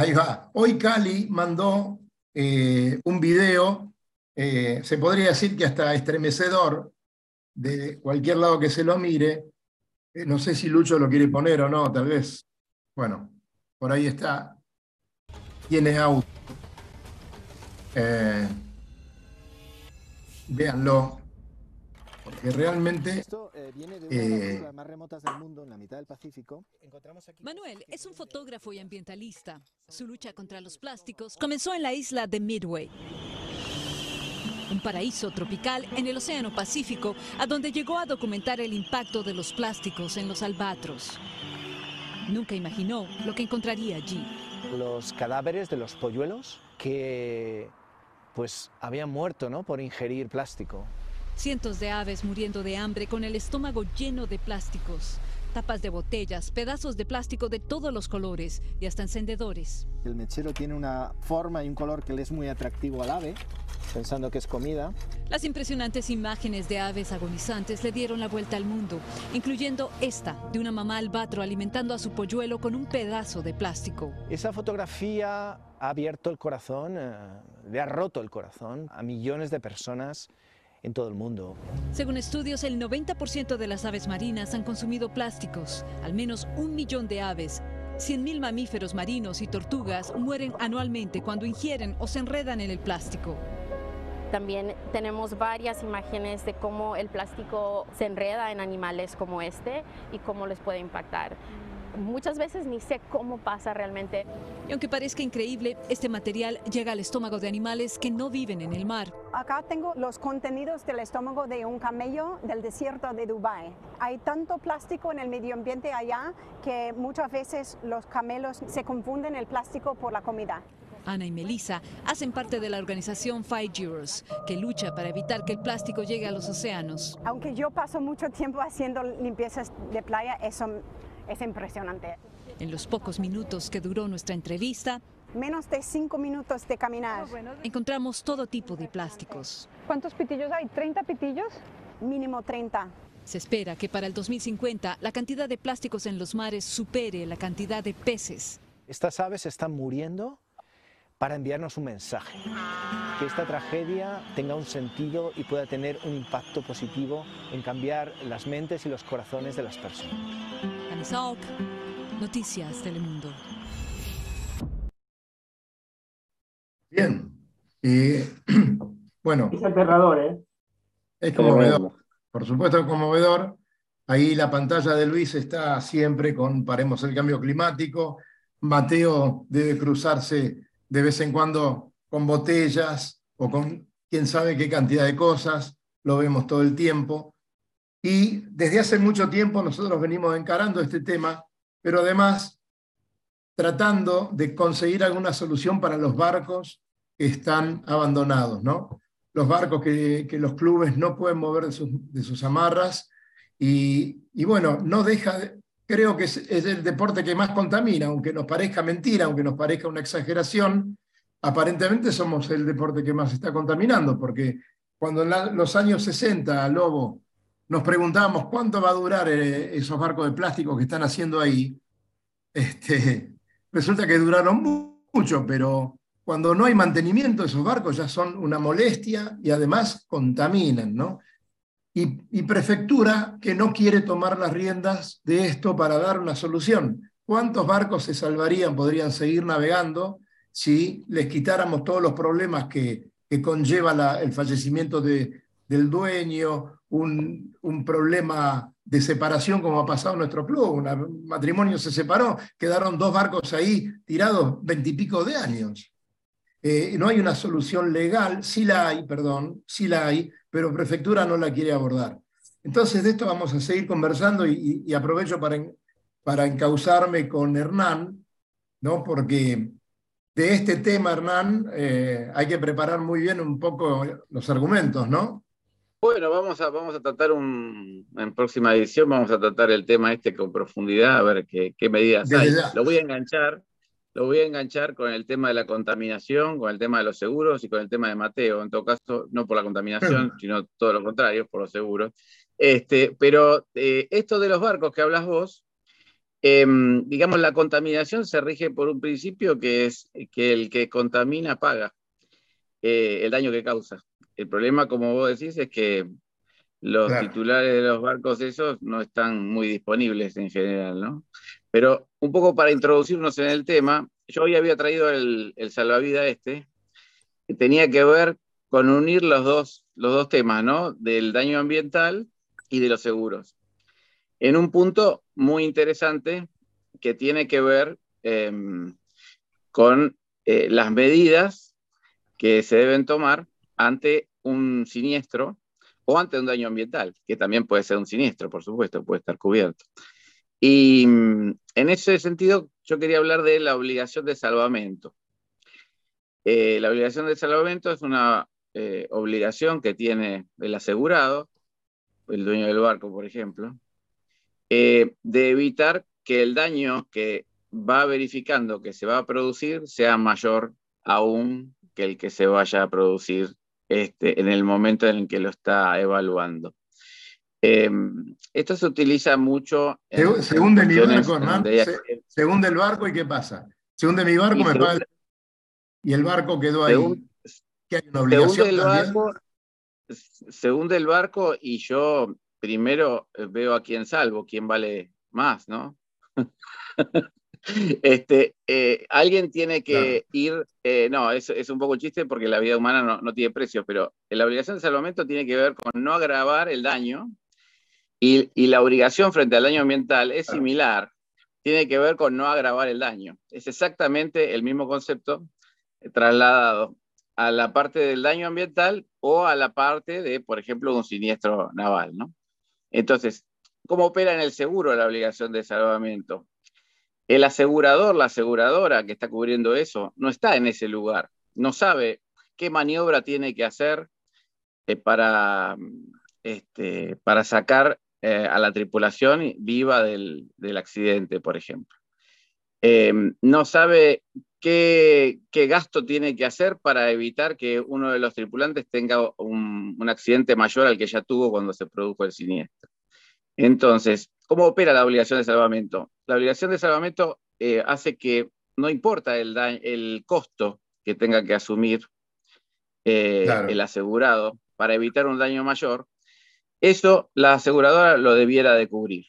Ahí va. Hoy Cali mandó eh, un video, eh, se podría decir que hasta estremecedor, de cualquier lado que se lo mire. Eh, no sé si Lucho lo quiere poner o no, tal vez. Bueno, por ahí está. Tiene auto. véanlo que realmente eh, viene de una de las más remotas del mundo, en la mitad del Pacífico. Manuel es un fotógrafo y ambientalista. Su lucha contra los plásticos comenzó en la isla de Midway. un paraíso tropical en el Océano Pacífico, a donde llegó a documentar el impacto de los plásticos en los albatros. Nunca imaginó lo que encontraría allí. Los cadáveres de los polluelos que pues habían muerto ¿no? por ingerir plástico. Cientos de aves muriendo de hambre con el estómago lleno de plásticos. Tapas de botellas, pedazos de plástico de todos los colores y hasta encendedores. El mechero tiene una forma y un color que le es muy atractivo al ave, pensando que es comida. Las impresionantes imágenes de aves agonizantes le dieron la vuelta al mundo, incluyendo esta de una mamá albatro alimentando a su polluelo con un pedazo de plástico. Esa fotografía ha abierto el corazón, eh, le ha roto el corazón a millones de personas en todo el mundo. Según estudios, el 90% de las aves marinas han consumido plásticos. Al menos un millón de aves, 100.000 mamíferos marinos y tortugas mueren anualmente cuando ingieren o se enredan en el plástico. También tenemos varias imágenes de cómo el plástico se enreda en animales como este y cómo les puede impactar muchas veces ni sé cómo pasa realmente. Y aunque parezca increíble, este material llega al estómago de animales que no viven en el mar. Acá tengo los contenidos del estómago de un camello del desierto de Dubái. Hay tanto plástico en el medio ambiente allá que muchas veces los camelos se confunden el plástico por la comida. Ana y Melissa hacen parte de la organización Five Euros, que lucha para evitar que el plástico llegue a los océanos. Aunque yo paso mucho tiempo haciendo limpiezas de playa, eso es impresionante. En los pocos minutos que duró nuestra entrevista, menos de cinco minutos de caminar. Encontramos todo tipo de plásticos. ¿Cuántos pitillos hay? ¿30 pitillos? Mínimo 30. Se espera que para el 2050 la cantidad de plásticos en los mares supere la cantidad de peces. Estas aves están muriendo para enviarnos un mensaje, que esta tragedia tenga un sentido y pueda tener un impacto positivo en cambiar las mentes y los corazones de las personas. Noticias Telemundo. Bien. bueno. Es aterrador, ¿eh? Es conmovedor. Por supuesto, es conmovedor. Ahí la pantalla de Luis está siempre con Paremos el Cambio Climático. Mateo debe cruzarse de vez en cuando con botellas o con quién sabe qué cantidad de cosas. Lo vemos todo el tiempo. Y desde hace mucho tiempo nosotros venimos encarando este tema, pero además tratando de conseguir alguna solución para los barcos que están abandonados, ¿no? Los barcos que, los clubes no pueden mover de sus, amarras y, bueno, no deja, creo que es, es, el deporte que más contamina, aunque nos parezca mentira, aunque nos parezca una exageración, aparentemente somos el deporte que más está contaminando, porque cuando en los años 60 Lobo nos preguntábamos cuánto va a durar eh, esos barcos de plástico que están haciendo ahí. Este, resulta que duraron mucho, pero cuando no hay mantenimiento, esos barcos ya son una molestia y además contaminan, ¿no? Y, y, prefectura que no quiere tomar las riendas de esto para dar una solución. ¿Cuántos barcos se salvarían, podrían seguir navegando si les quitáramos todos los problemas que, que conlleva el fallecimiento de, del dueño un, problema de separación como ha pasado en nuestro club. Un matrimonio se separó, quedaron dos barcos ahí tirados veintipico de años. Eh, no hay una solución legal, sí la hay, perdón, sí la hay, pero prefectura no la quiere abordar. Entonces de esto vamos a seguir conversando y, aprovecho para, para encauzarme con Hernán, ¿no? porque de este tema, Hernán, eh, hay que preparar muy bien un poco los argumentos, ¿no? Bueno, vamos a, vamos a tratar un, en próxima edición, vamos a tratar el tema este con profundidad, a ver qué, medidas hay. Lo voy a enganchar, lo voy a enganchar con el tema de la contaminación, con el tema de los seguros y con el tema de Mateo. En todo caso, no por la contaminación, sino todo lo contrario, por los seguros. Este, pero eh, esto de los barcos que hablas vos, em, digamos, la contaminación se rige por un principio que es que el que contamina paga eh, el daño que causa. El problema, como vos decís, es que los titulares de los barcos esos no están muy disponibles en general, ¿no? Pero un poco para introducirnos en el tema, yo hoy había traído el, el salvavidas este, que tenía que ver con unir los dos, los dos temas, ¿no? Del daño ambiental y de los seguros. En un punto muy interesante que tiene que ver em, con eh, las medidas que se deben tomar ante un siniestro o ante un daño ambiental, que también puede ser un siniestro, por supuesto, puede estar cubierto. Y mm, en ese sentido, yo quería hablar de la obligación de salvamento. Eh, la obligación de salvamento es una eh, obligación que tiene el asegurado, el dueño del barco, por ejemplo, eh, de evitar que el daño que va verificando que se va a producir sea mayor aún que el que se vaya a producir este, en el momento en el que lo está evaluando. Em, esto se utiliza mucho. En, según de mi barco, Se, hunde el barco y ¿qué pasa? Se hunde mi barco, me paga. Y el barco quedó ahí. ¿Qué hay una obligación el barco, se hunde el barco y yo primero veo a quién salvo, quién vale más, ¿no? Este, eh, alguien tiene que ir, eh, no, es, es, un poco chiste porque la vida humana no, no, tiene precio, pero la obligación de salvamento tiene que ver con no agravar el daño y, y la obligación frente al daño ambiental es similar, tiene que ver con no agravar el daño. Es exactamente el mismo concepto trasladado a la parte del daño ambiental o a la parte de, por ejemplo, un siniestro naval, ¿no? Entonces, ¿cómo opera en el seguro la obligación de salvamento? El asegurador, la aseguradora que está cubriendo eso, no está en ese lugar, no sabe qué maniobra tiene que hacer eh, para, este, para sacar eh, a la tripulación viva del, accidente, por ejemplo. Eh, no sabe qué, gasto tiene que hacer para evitar que uno de los tripulantes tenga un, un accidente mayor al que ya tuvo cuando se produjo el siniestro. Entonces, ¿Cómo opera la obligación de salvamento? La obligación de salvamento eh, hace que no importa el, el, costo que tenga que asumir eh, el asegurado para evitar un daño mayor, eso la aseguradora lo debiera de cubrir.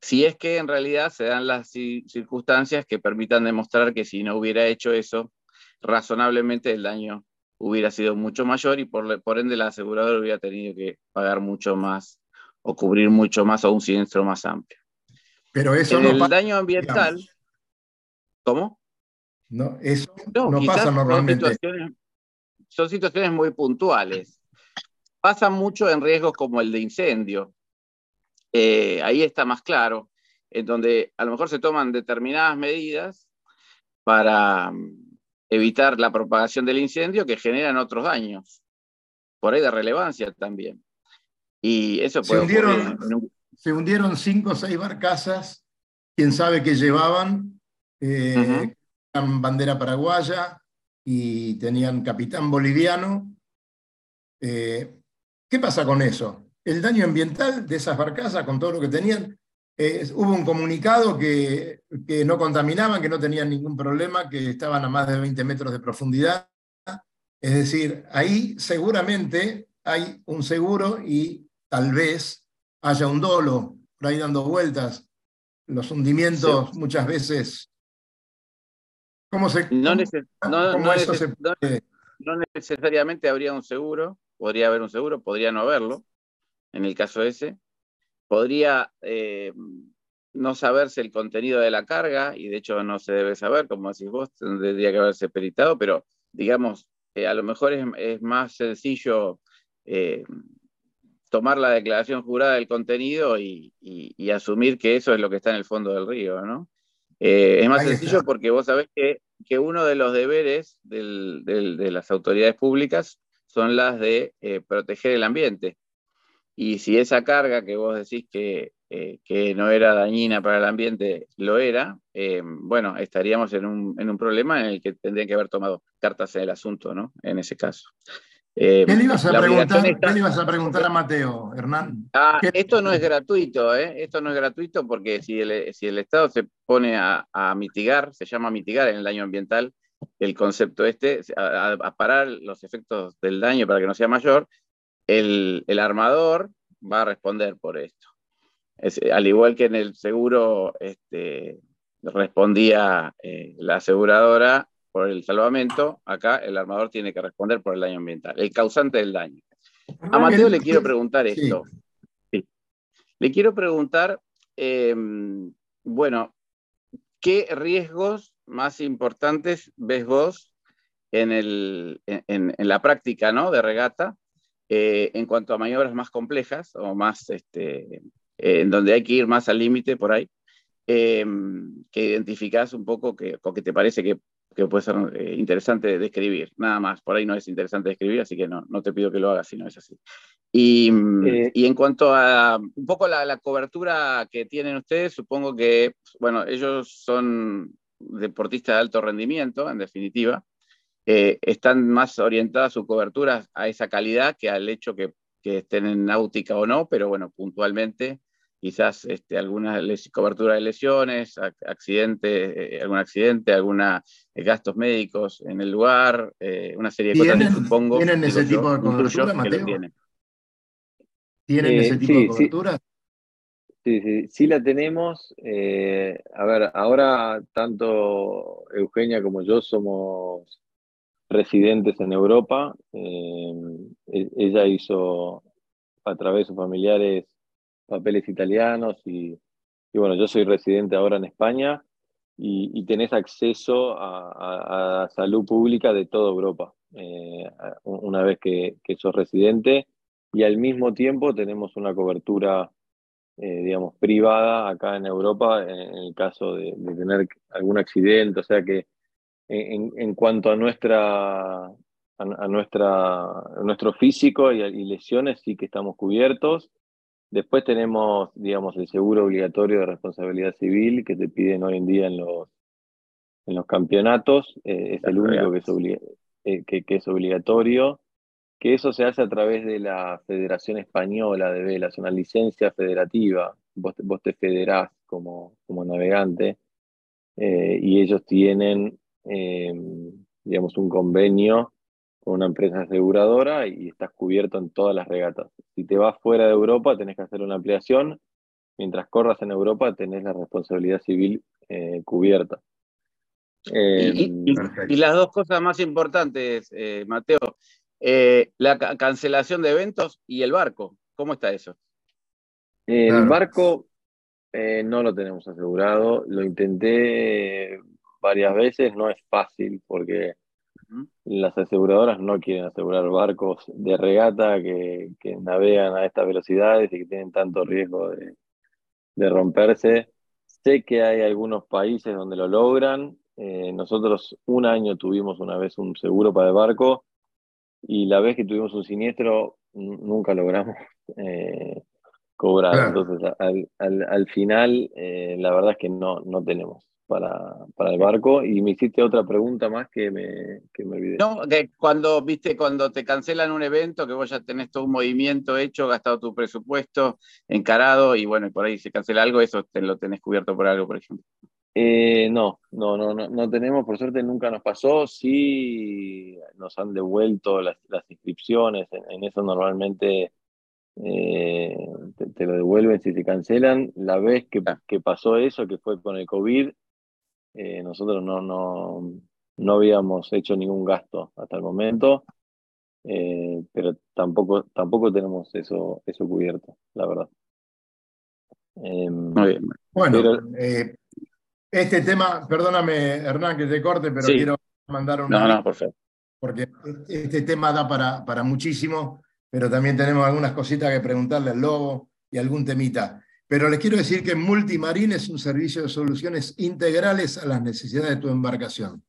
Si es que en realidad se dan las circunstancias que permitan demostrar que si no hubiera hecho eso, razonablemente el daño hubiera sido mucho mayor y por, por ende la aseguradora hubiera tenido que pagar mucho más o cubrir mucho más o un siniestro más amplio. Pero eso en el daño ambiental, ¿cómo? No, eso no, pasa normalmente. Son situaciones, muy puntuales. Pasa mucho en riesgos como el de incendio. Eh, ahí está más claro, en donde a lo mejor se toman determinadas medidas para mm, evitar la propagación del incendio que generan otros daños, por ahí de relevancia también. Y eso se hundieron, se hundieron cinco o seis barcazas, quién sabe qué llevaban, eh, bandera paraguaya y tenían capitán boliviano. Eh, ¿Qué pasa con eso? El daño ambiental de esas barcazas, con todo lo que tenían, eh, hubo un comunicado que, que, no contaminaban, que no tenían ningún problema, que estaban a más de 20 metros de profundidad. Es decir, ahí seguramente hay un seguro y tal vez haya un dolo por ahí dando vueltas. Los hundimientos muchas veces. ¿Cómo se.? No, necesariamente habría un seguro, podría haber un seguro, podría no haberlo, en el caso ese. Podría eh, no saberse el contenido de la carga, y de hecho no se debe saber, como decís vos, tendría que haberse peritado, pero digamos, eh, a lo mejor es, más sencillo eh, tomar la declaración jurada del contenido y, asumir que eso es lo que está en el fondo del río, ¿no? Eh, es más sencillo porque vos sabés que, que uno de los deberes de las autoridades públicas son las de eh, proteger el ambiente. Y si esa carga que vos decís que, eh, que no era dañina para el ambiente lo era, bueno, estaríamos en un, en un, problema en el que tendrían que haber tomado cartas en el asunto, ¿no? En ese caso. Eh, ¿Qué, le ibas a preguntar, a Mateo, Hernán? Ah, esto no es gratuito, ¿eh? Esto no es gratuito porque si el, si el Estado se pone a, mitigar, se llama mitigar en el daño ambiental, el concepto este, a, parar los efectos del daño para que no sea mayor, el, armador va a responder por esto. al igual que en el seguro este, respondía eh, la aseguradora, por el salvamento, acá el armador tiene que responder por el daño ambiental, el causante del daño. A Mateo le quiero preguntar esto. Le quiero preguntar, em, bueno, ¿qué riesgos más importantes ves vos en, el, en, la práctica ¿no? de regata eh, en cuanto a maniobras más complejas o más, este, en donde hay que ir más al límite por ahí, em, que identificas un poco que, o que te parece que, que puede ser eh, interesante describir. Nada más, por ahí no es interesante describir, así que no, no te pido que lo hagas si no es así. Y, eh, y en cuanto a un poco la, la, cobertura que tienen ustedes, supongo que, bueno, ellos son deportistas de alto rendimiento, en definitiva, eh, están más orientadas sus coberturas a esa calidad que al hecho que, estén en náutica o no, pero bueno, puntualmente quizás este, alguna cobertura de lesiones, accidente, eh, algún accidente, algunos eh, gastos médicos en el lugar, una serie de cosas que supongo. ¿Tienen ese tipo de cobertura, Mateo? Tienen, ¿Tienen ese tipo de cobertura? Sí, sí, sí la tenemos. a ver, ahora tanto Eugenia como yo somos residentes en Europa. Eh, e-, ella hizo a través de sus familiares papeles italianos y, bueno, yo soy residente ahora en España y, tenés acceso a, salud pública de toda Europa eh, una vez que, sos residente y al mismo tiempo tenemos una cobertura, eh, digamos, privada acá en Europa en el caso de, de tener algún accidente, o sea que en, cuanto a nuestra a, nuestra nuestro físico y, lesiones sí que estamos cubiertos. Después tenemos, digamos, el seguro obligatorio de responsabilidad civil que te piden hoy en día en los en los campeonatos. Eh, es el único que es, eh, que, que, es obligatorio. Que eso se hace a través de la Federación Española de Velas, una licencia federativa. Vos, vos te federás como, como navegante eh, y ellos tienen digamos, un convenio con una empresa aseguradora y estás cubierto en todas las regatas. Si te vas fuera de Europa, tenés que hacer una ampliación. Mientras corras en Europa, tenés la responsabilidad civil eh, cubierta. y, eh, las dos cosas más importantes, Mateo, la cancelación de eventos y el barco. ¿Cómo está eso? El barco no lo tenemos asegurado. Lo intenté varias veces, no es fácil porque las aseguradoras no quieren asegurar barcos de regata que, navegan a estas velocidades y que tienen tanto riesgo de, romperse. Sé que hay algunos países donde lo logran. Eh, nosotros un año tuvimos una vez un seguro para el barco y la vez que tuvimos un siniestro nunca logramos eh, cobrar. Entonces, al, final, eh, la verdad es que no, no tenemos para, para, el barco. Y me hiciste otra pregunta más que me, que me olvidé. No, que cuando, viste, cuando te cancelan un evento, que vos ya tenés todo un movimiento hecho, gastado tu presupuesto, encarado, y bueno, y por ahí se cancela algo, eso te lo tenés cubierto por algo, por ejemplo. Eh, no, no, no, no, no tenemos, por suerte nunca nos pasó, sí nos han devuelto las, las inscripciones, en, eso normalmente eh, te, lo devuelven si se cancelan. La vez que, ah. que pasó eso, que fue con el COVID, eh, nosotros no, no, no, habíamos hecho ningún gasto hasta el momento, eh, pero tampoco, tampoco tenemos eso, eso cubierto, la verdad. Em, bueno, eh, este tema, perdóname Hernán que te corte, pero quiero mandar un... No, no, por favor. Porque este tema da para, para muchísimo, pero también tenemos algunas cositas que preguntarle al Lobo y algún temita. Pero les quiero decir que Multimarine es un servicio de soluciones integrales a las necesidades de tu embarcación.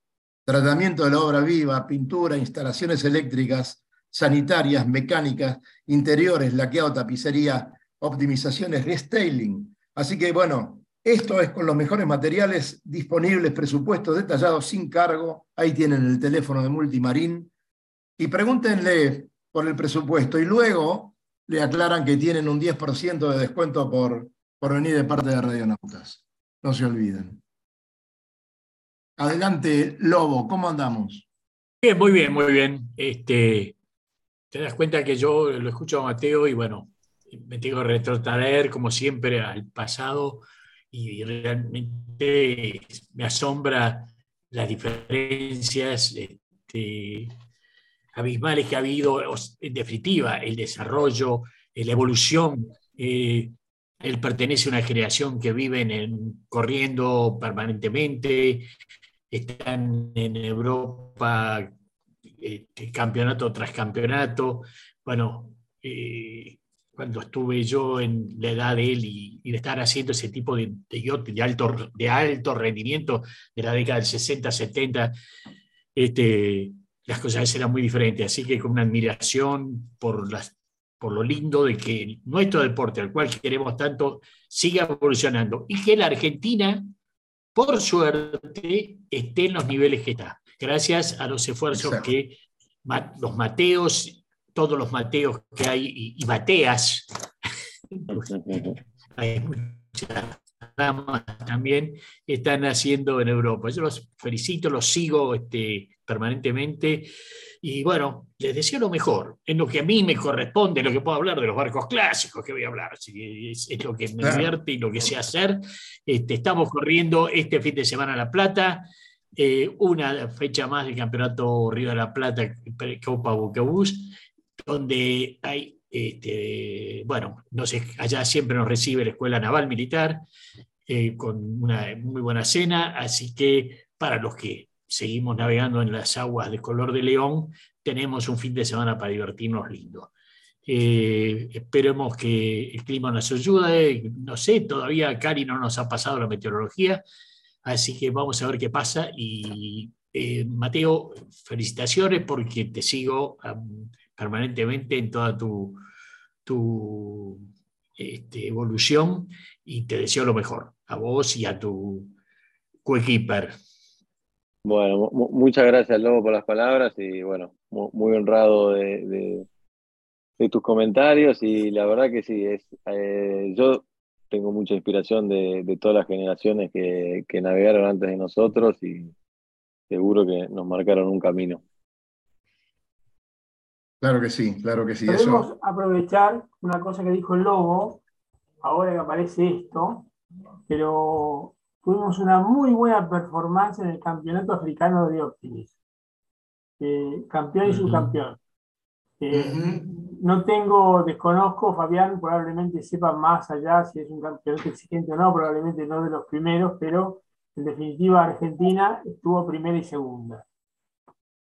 Tratamiento de la obra viva, pintura, instalaciones eléctricas, sanitarias, mecánicas, interiores, laqueado, tapicería, optimizaciones, restyling. Así que bueno, esto es con los mejores materiales disponibles, presupuestos detallados sin cargo. Ahí tienen el teléfono de Multimarine. Y pregúntenle por el presupuesto. Y luego le aclaran que tienen un 10% de descuento por, por venir de parte de Radionautas. No se olviden. Adelante, Lobo, ¿cómo andamos? Bien, muy bien, muy bien. Este, te das cuenta que yo lo escucho a Mateo y bueno, me tengo que retrotraer como siempre al pasado y realmente me asombra las diferencias este, abismales que ha habido, en definitiva, el desarrollo, eh, la evolución. Eh, él pertenece a una generación que viven en, corriendo permanentemente, están en Europa este, campeonato tras campeonato. Bueno, eh, cuando estuve yo en la edad de él y, de estar haciendo ese tipo de, de de alto, de alto rendimiento de la década del 60, 70, este, las cosas eran muy diferentes. Así que con una admiración por, las, por lo lindo de que nuestro deporte, al cual queremos tanto, siga evolucionando y que la Argentina, por suerte, esté en los niveles que está. Gracias a los esfuerzos que los Mateos todos los Mateos que hay y, Mateas. hay muchas damas también están haciendo en Europa. Yo los felicito, los sigo este, permanentemente y bueno, les deseo lo mejor. En lo que a mí me corresponde, lo que puedo hablar de los barcos clásicos, que voy a hablar, es, lo que me divierte y lo que sé hacer. Este, estamos corriendo este fin de semana a La Plata. Eh, una fecha más del Campeonato Río de la Plata, Copa Bucabús donde hay, este, bueno, no sé, allá siempre nos recibe la Escuela Naval Militar eh, con una muy buena cena, así que para los que seguimos navegando en las aguas de color de león, tenemos un fin de semana para divertirnos lindo. Eh, esperemos que el clima nos ayude. No sé, todavía Cari no nos ha pasado la meteorología, así que vamos a ver qué pasa. Y eh, Mateo, felicitaciones porque te sigo permanentemente en toda tu, tu este, evolución y te deseo lo mejor a vos y a tu coequiper. Bueno, muchas gracias Lobo por las palabras y bueno, muy honrado de, tus comentarios y la verdad que sí, es, eh, yo tengo mucha inspiración de, todas las generaciones que, que navegaron antes de nosotros y seguro que nos marcaron un camino. Claro que sí, claro que sí. Podemos aprovechar una cosa que dijo el Lobo, ahora que aparece esto, pero tuvimos una muy buena performance en el Campeonato Africano de Optimis. Eh, campeón y subcampeón. Eh, no tengo, desconozco, Fabián probablemente sepa más allá si es un campeonato exigente o no, probablemente no de los primeros, pero en definitiva Argentina estuvo primera y segunda.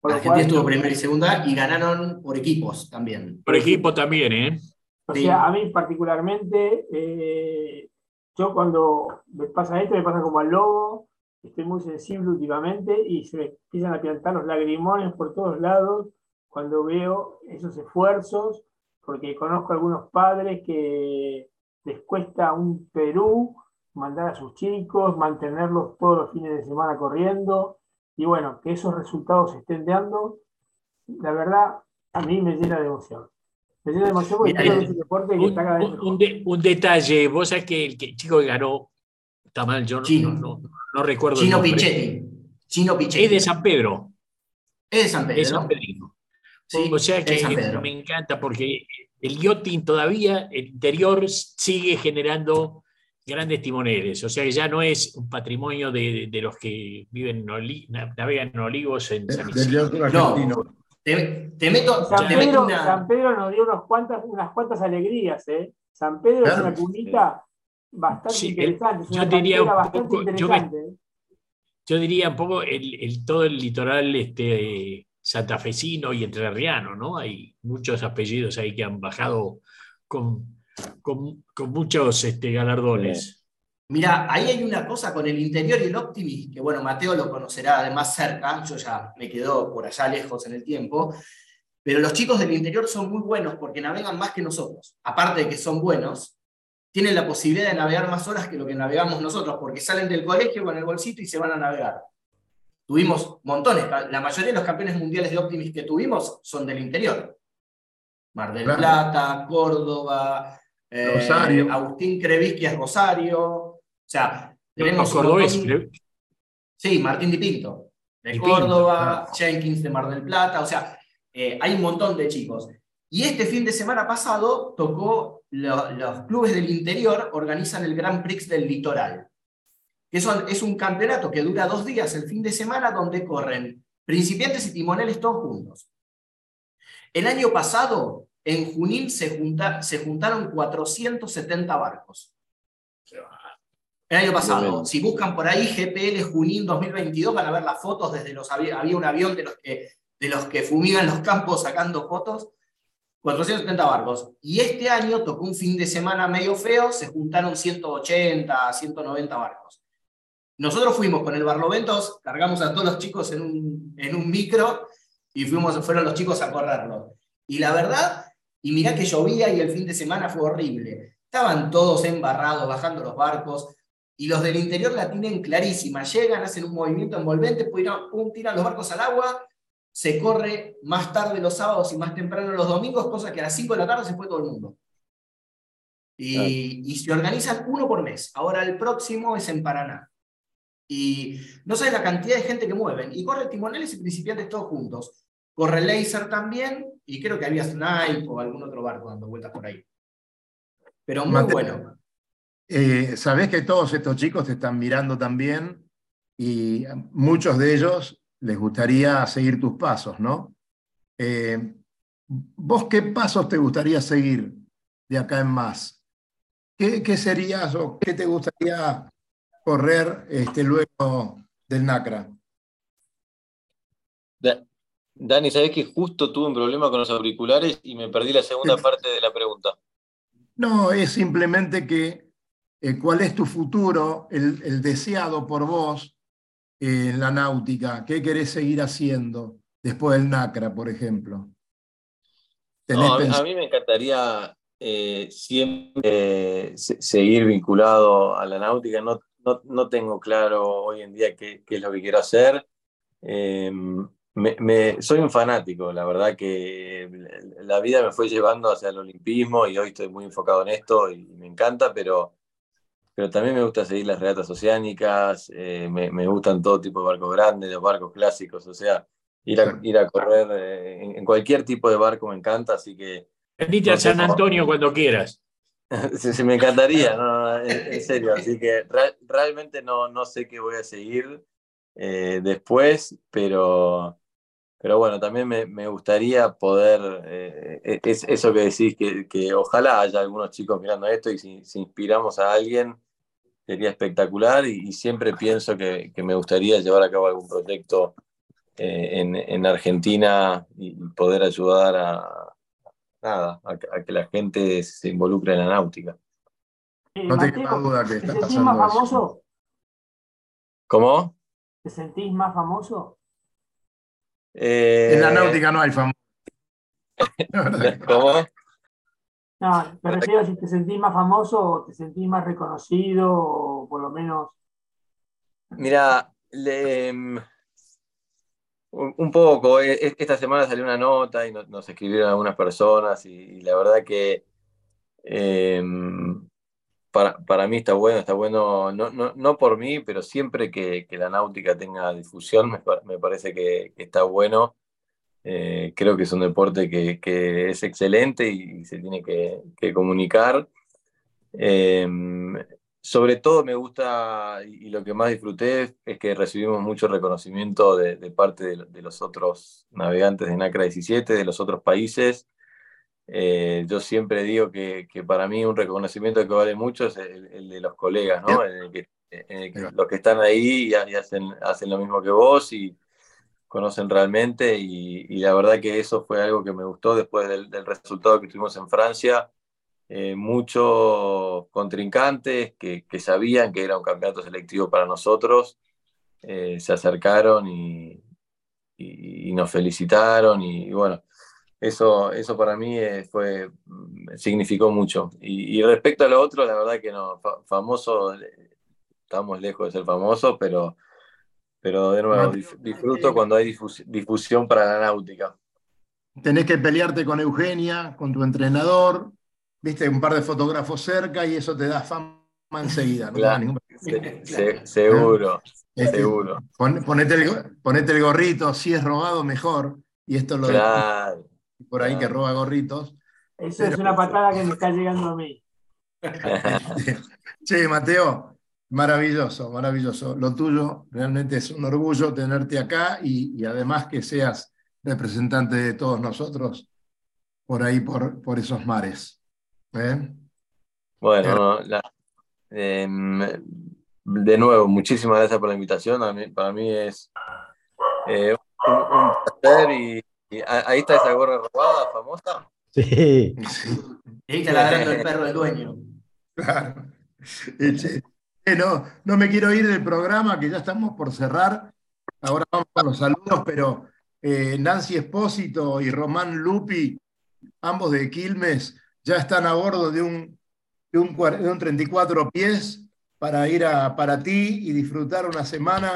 Argentina estuvo primera y segunda y ganaron por equipos también. Por equipo también, ¿eh? O sea, a mí particularmente, eh, yo cuando me pasa esto, me pasa como al lobo, estoy muy sensible últimamente y se me empiezan a plantar los lagrimones por todos lados cuando veo esos esfuerzos, porque conozco algunos padres que les cuesta un Perú mandar a sus chicos, mantenerlos todos los fines de semana corriendo, y bueno, que esos resultados se estén dando, la verdad, a mí me llena de emoción. Un deporte que está cada vez un, un, detalle, vos sabés que el, chico que ganó, está mal, yo no, no, no, recuerdo. Chino Pichetti. Chino Pichetti. Es de San Pedro. Es de San Pedro. Es San Pedrino. Sí, o sea que me encanta porque el yachting todavía, el interior sigue generando grandes timoneles, o sea que ya no es un patrimonio de, de los que viven en navegan en olivos en San Isidro. No, te, te, meto, San, Pedro, San, Pedro, nos dio unas cuantas, unas cuantas alegrías, ¿eh? San Pedro es una cunita bastante interesante. yo, diría un poco, yo, yo, diría un poco el, el, todo el litoral este, santafesino y entrerriano, ¿no? Hay muchos apellidos ahí que han bajado con con, muchos este, galardones. Mira, ahí hay una cosa con el interior y el Optimis, que bueno, Mateo lo conocerá además cerca, yo ya me quedo por allá lejos en el tiempo, pero los chicos del interior son muy buenos porque navegan más que nosotros. Aparte de que son buenos, tienen la posibilidad de navegar más horas que lo que navegamos nosotros, porque salen del colegio con el bolsito y se van a navegar. Tuvimos montones, la mayoría de los campeones mundiales de Optimis que tuvimos son del interior. Mar del Plata, Córdoba, eh, Agustín Crevisqui es Rosario. O sea, tenemos. cordobés. Sí, Martín Di Pinto, de Córdoba, Jenkins de Mar del Plata. O sea, eh, hay un montón de chicos. Y este fin de semana pasado tocó los clubes del interior, organizan el Grand Prix del Litoral. Que es un campeonato que dura dos días, el fin de semana, donde corren principiantes y timoneles todos juntos. El año pasado en Junín se, se juntaron 470 barcos. El año pasado, si buscan por ahí GPL Junín 2022, van a ver las fotos desde los había un avión de los que de los que fumigan los campos sacando fotos, 470 barcos. Y este año tocó un fin de semana medio feo, se juntaron 180, 190 barcos. Nosotros fuimos con el Barloventos, cargamos a todos los chicos en un, en un micro y fuimos, fueron los chicos a correrlo. Y la verdad, y mirá que llovía y el fin de semana fue horrible. Estaban todos embarrados, bajando los barcos, y los del interior la tienen clarísima. Llegan, hacen un movimiento envolvente, pum, tiran los barcos al agua, se corre más tarde los sábados y más temprano los domingos, cosa que a las 5 de la tarde se fue todo el mundo. Y, y, se organizan uno por mes. Ahora el próximo es en Paraná. Y no sabes la cantidad de gente que mueven. Y corre timoneles y principiantes todos juntos. Corre Laser también, y creo que había Snipe o algún otro barco dando vueltas por ahí. Pero muy bueno. Eh, Sabés que todos estos chicos te están mirando también y muchos de ellos les gustaría seguir tus pasos, ¿no? Eh, ¿Vos qué pasos te gustaría seguir de acá en más? ¿Qué, qué serías o qué te gustaría correr este, luego del NACRA? Dani, ¿sabés que justo tuve un problema con los auriculares y me perdí la segunda parte de la pregunta? No, es simplemente que eh, cuál es tu futuro, el, el deseado por vos en la náutica? ¿Qué querés seguir haciendo después del NACRA, por ejemplo? No, a, mí, me encantaría eh, siempre eh, seguir vinculado a la náutica. No, no, no, tengo claro hoy en día qué, qué es lo que quiero hacer. Eh, me, me, soy un fanático, la verdad que la vida me fue llevando hacia el olimpismo y hoy estoy muy enfocado en esto y me encanta, pero pero también me gusta seguir las regatas oceánicas, eh, me, me, gustan todo tipo de barcos grandes, los barcos clásicos, o sea, ir a, ir a correr eh, en, en, cualquier tipo de barco me encanta, así que... Venite no a San Antonio cómo... cuando quieras. sí, sí, me encantaría, no, en, en, serio, así que re, realmente no, no sé qué voy a seguir eh, después, pero, pero bueno, también me, me gustaría poder, eh, es eso que decís, que, que, ojalá haya algunos chicos mirando esto y si, si inspiramos a alguien, sería espectacular y, y siempre pienso que, que, me gustaría llevar a cabo algún proyecto eh, en, en, Argentina y poder ayudar a, nada, a, a, que la gente se involucre en la náutica. No te queda duda que está ¿Te sentís más famoso? ¿Cómo? ¿Te sentís más famoso? Eh... En la náutica no hay famoso. ¿Cómo? No, me refiero si te sentís más famoso o te sentís más reconocido o por lo menos. Mira, le, mm, un poco, e, esta semana salió una nota y nos, escribieron algunas personas y, y la verdad que eh, para, para, mí está bueno, está bueno, no, no, no por mí, pero siempre que, que, la náutica tenga difusión me, me parece que, que, está bueno eh, creo que es un deporte que, que es excelente y, y, se tiene que, que comunicar. Eh, sobre todo me gusta y lo que más disfruté es que recibimos mucho reconocimiento de, de parte de, de, los otros navegantes de NACRA 17, de los otros países. Eh, yo siempre digo que, que, para mí un reconocimiento que vale mucho es el, el de los colegas, ¿no? En el que, en el que los que están ahí y, y hacen, hacen lo mismo que vos y, conocen realmente y, y, la verdad que eso fue algo que me gustó después del, del resultado que tuvimos en Francia. Eh, muchos contrincantes que, que, sabían que era un campeonato selectivo para nosotros eh, se acercaron y, y, y, nos felicitaron y, bueno, eso, eso para mí eh, fue, significó mucho. Y, respecto a lo otro, la verdad que no, famoso, estamos lejos de ser famosos, pero pero de nuevo, disfruto cuando hay difusión para la náutica. Tenés que pelearte con Eugenia, con tu entrenador, viste un par de fotógrafos cerca y eso te da fama enseguida. ¿no? Claro, ningún... se, se, seguro, este, seguro. Pon, ponete, el, ponete, el, gorrito, si es robado, mejor. Y esto lo claro, de por ahí claro. que roba gorritos. Eso pero... es una patada que me está llegando a mí. che, Mateo, Maravilloso, maravilloso. Lo tuyo realmente es un orgullo tenerte acá y, y además que seas representante de todos nosotros por ahí, por, por esos mares. ¿Eh? Bueno, la, eh, de nuevo, muchísimas gracias por la invitación. Mí, para mí es eh, un, placer y, ahí está esa gorra robada famosa. Sí. Y ahí está ladrando el perro del dueño. Claro. No, no me quiero ir del programa, que ya estamos por cerrar. Ahora vamos con los saludos, pero eh, Nancy Espósito y Román Lupi, ambos de Quilmes, ya están a bordo de un, de un, de un 34 pies para ir a para ti y disfrutar una semana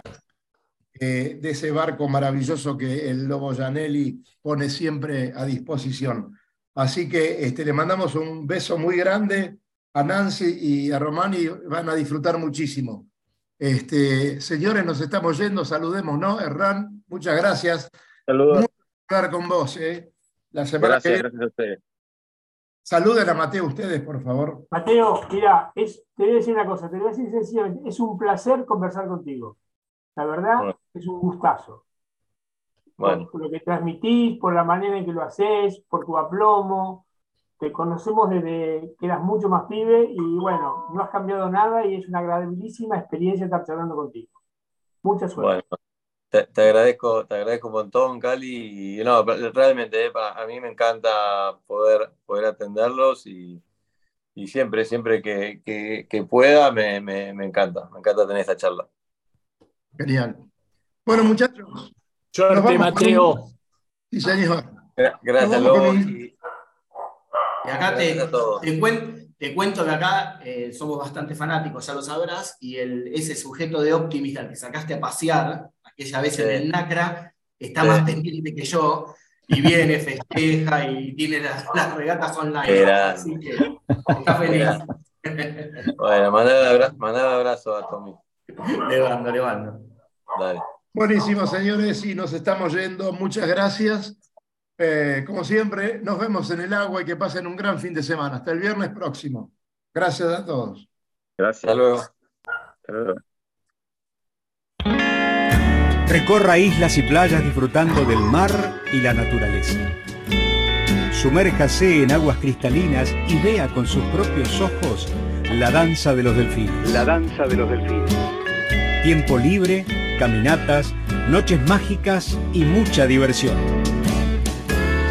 eh, de ese barco maravilloso que el Lobo Janelli pone siempre a disposición. Así que este, le mandamos un beso muy grande a Nancy y a Román y van a disfrutar muchísimo. Este, señores, nos estamos yendo, saludemos, ¿no? Hernán, muchas gracias. Saludos. hablar con vos, ¿eh? La semana gracias, gracias a ustedes. Saluden a Mateo ustedes, por favor. Mateo, mira, es, te voy a decir una cosa, te voy a decir sencillamente, es un placer conversar contigo. La verdad, es un gustazo. Bueno. Por, lo que transmitís, por la manera en que lo haces, por tu aplomo. Te conocemos desde que eras mucho más pibe y bueno, no has cambiado nada y es una agradabilísima experiencia estar charlando contigo. Mucha suerte. Bueno, te, agradezco, te agradezco un montón, Cali. Y no, realmente eh, a mí me encanta poder, poder atenderlos y, siempre, siempre que, pueda, me, encanta. Me encanta tener esta charla. Genial. Bueno, muchachos. Suerte, Mateo. Sí, señor. Gracias, Lobo. Y, acá te, te, cuento que acá eh, somos bastante fanáticos, ya lo sabrás, y el, ese sujeto de optimista que sacaste a pasear, aquella vez en el NACRA, está más pendiente que yo, y viene, festeja y tiene las, regatas online. Así que está feliz. bueno, mandar un abrazo a Tommy. Le mando, le mando. Dale. Buenísimo, señores, y nos estamos yendo. Muchas gracias. Eh, como siempre, nos vemos en el agua y que pasen un gran fin de semana. Hasta el viernes próximo. Gracias a todos. Gracias. Hasta luego. Hasta luego. Recorra islas y playas disfrutando del mar y la naturaleza. Sumérjase en aguas cristalinas y vea con sus propios ojos la danza de los delfines. La danza de los delfines. Tiempo libre, caminatas, noches mágicas y mucha diversión.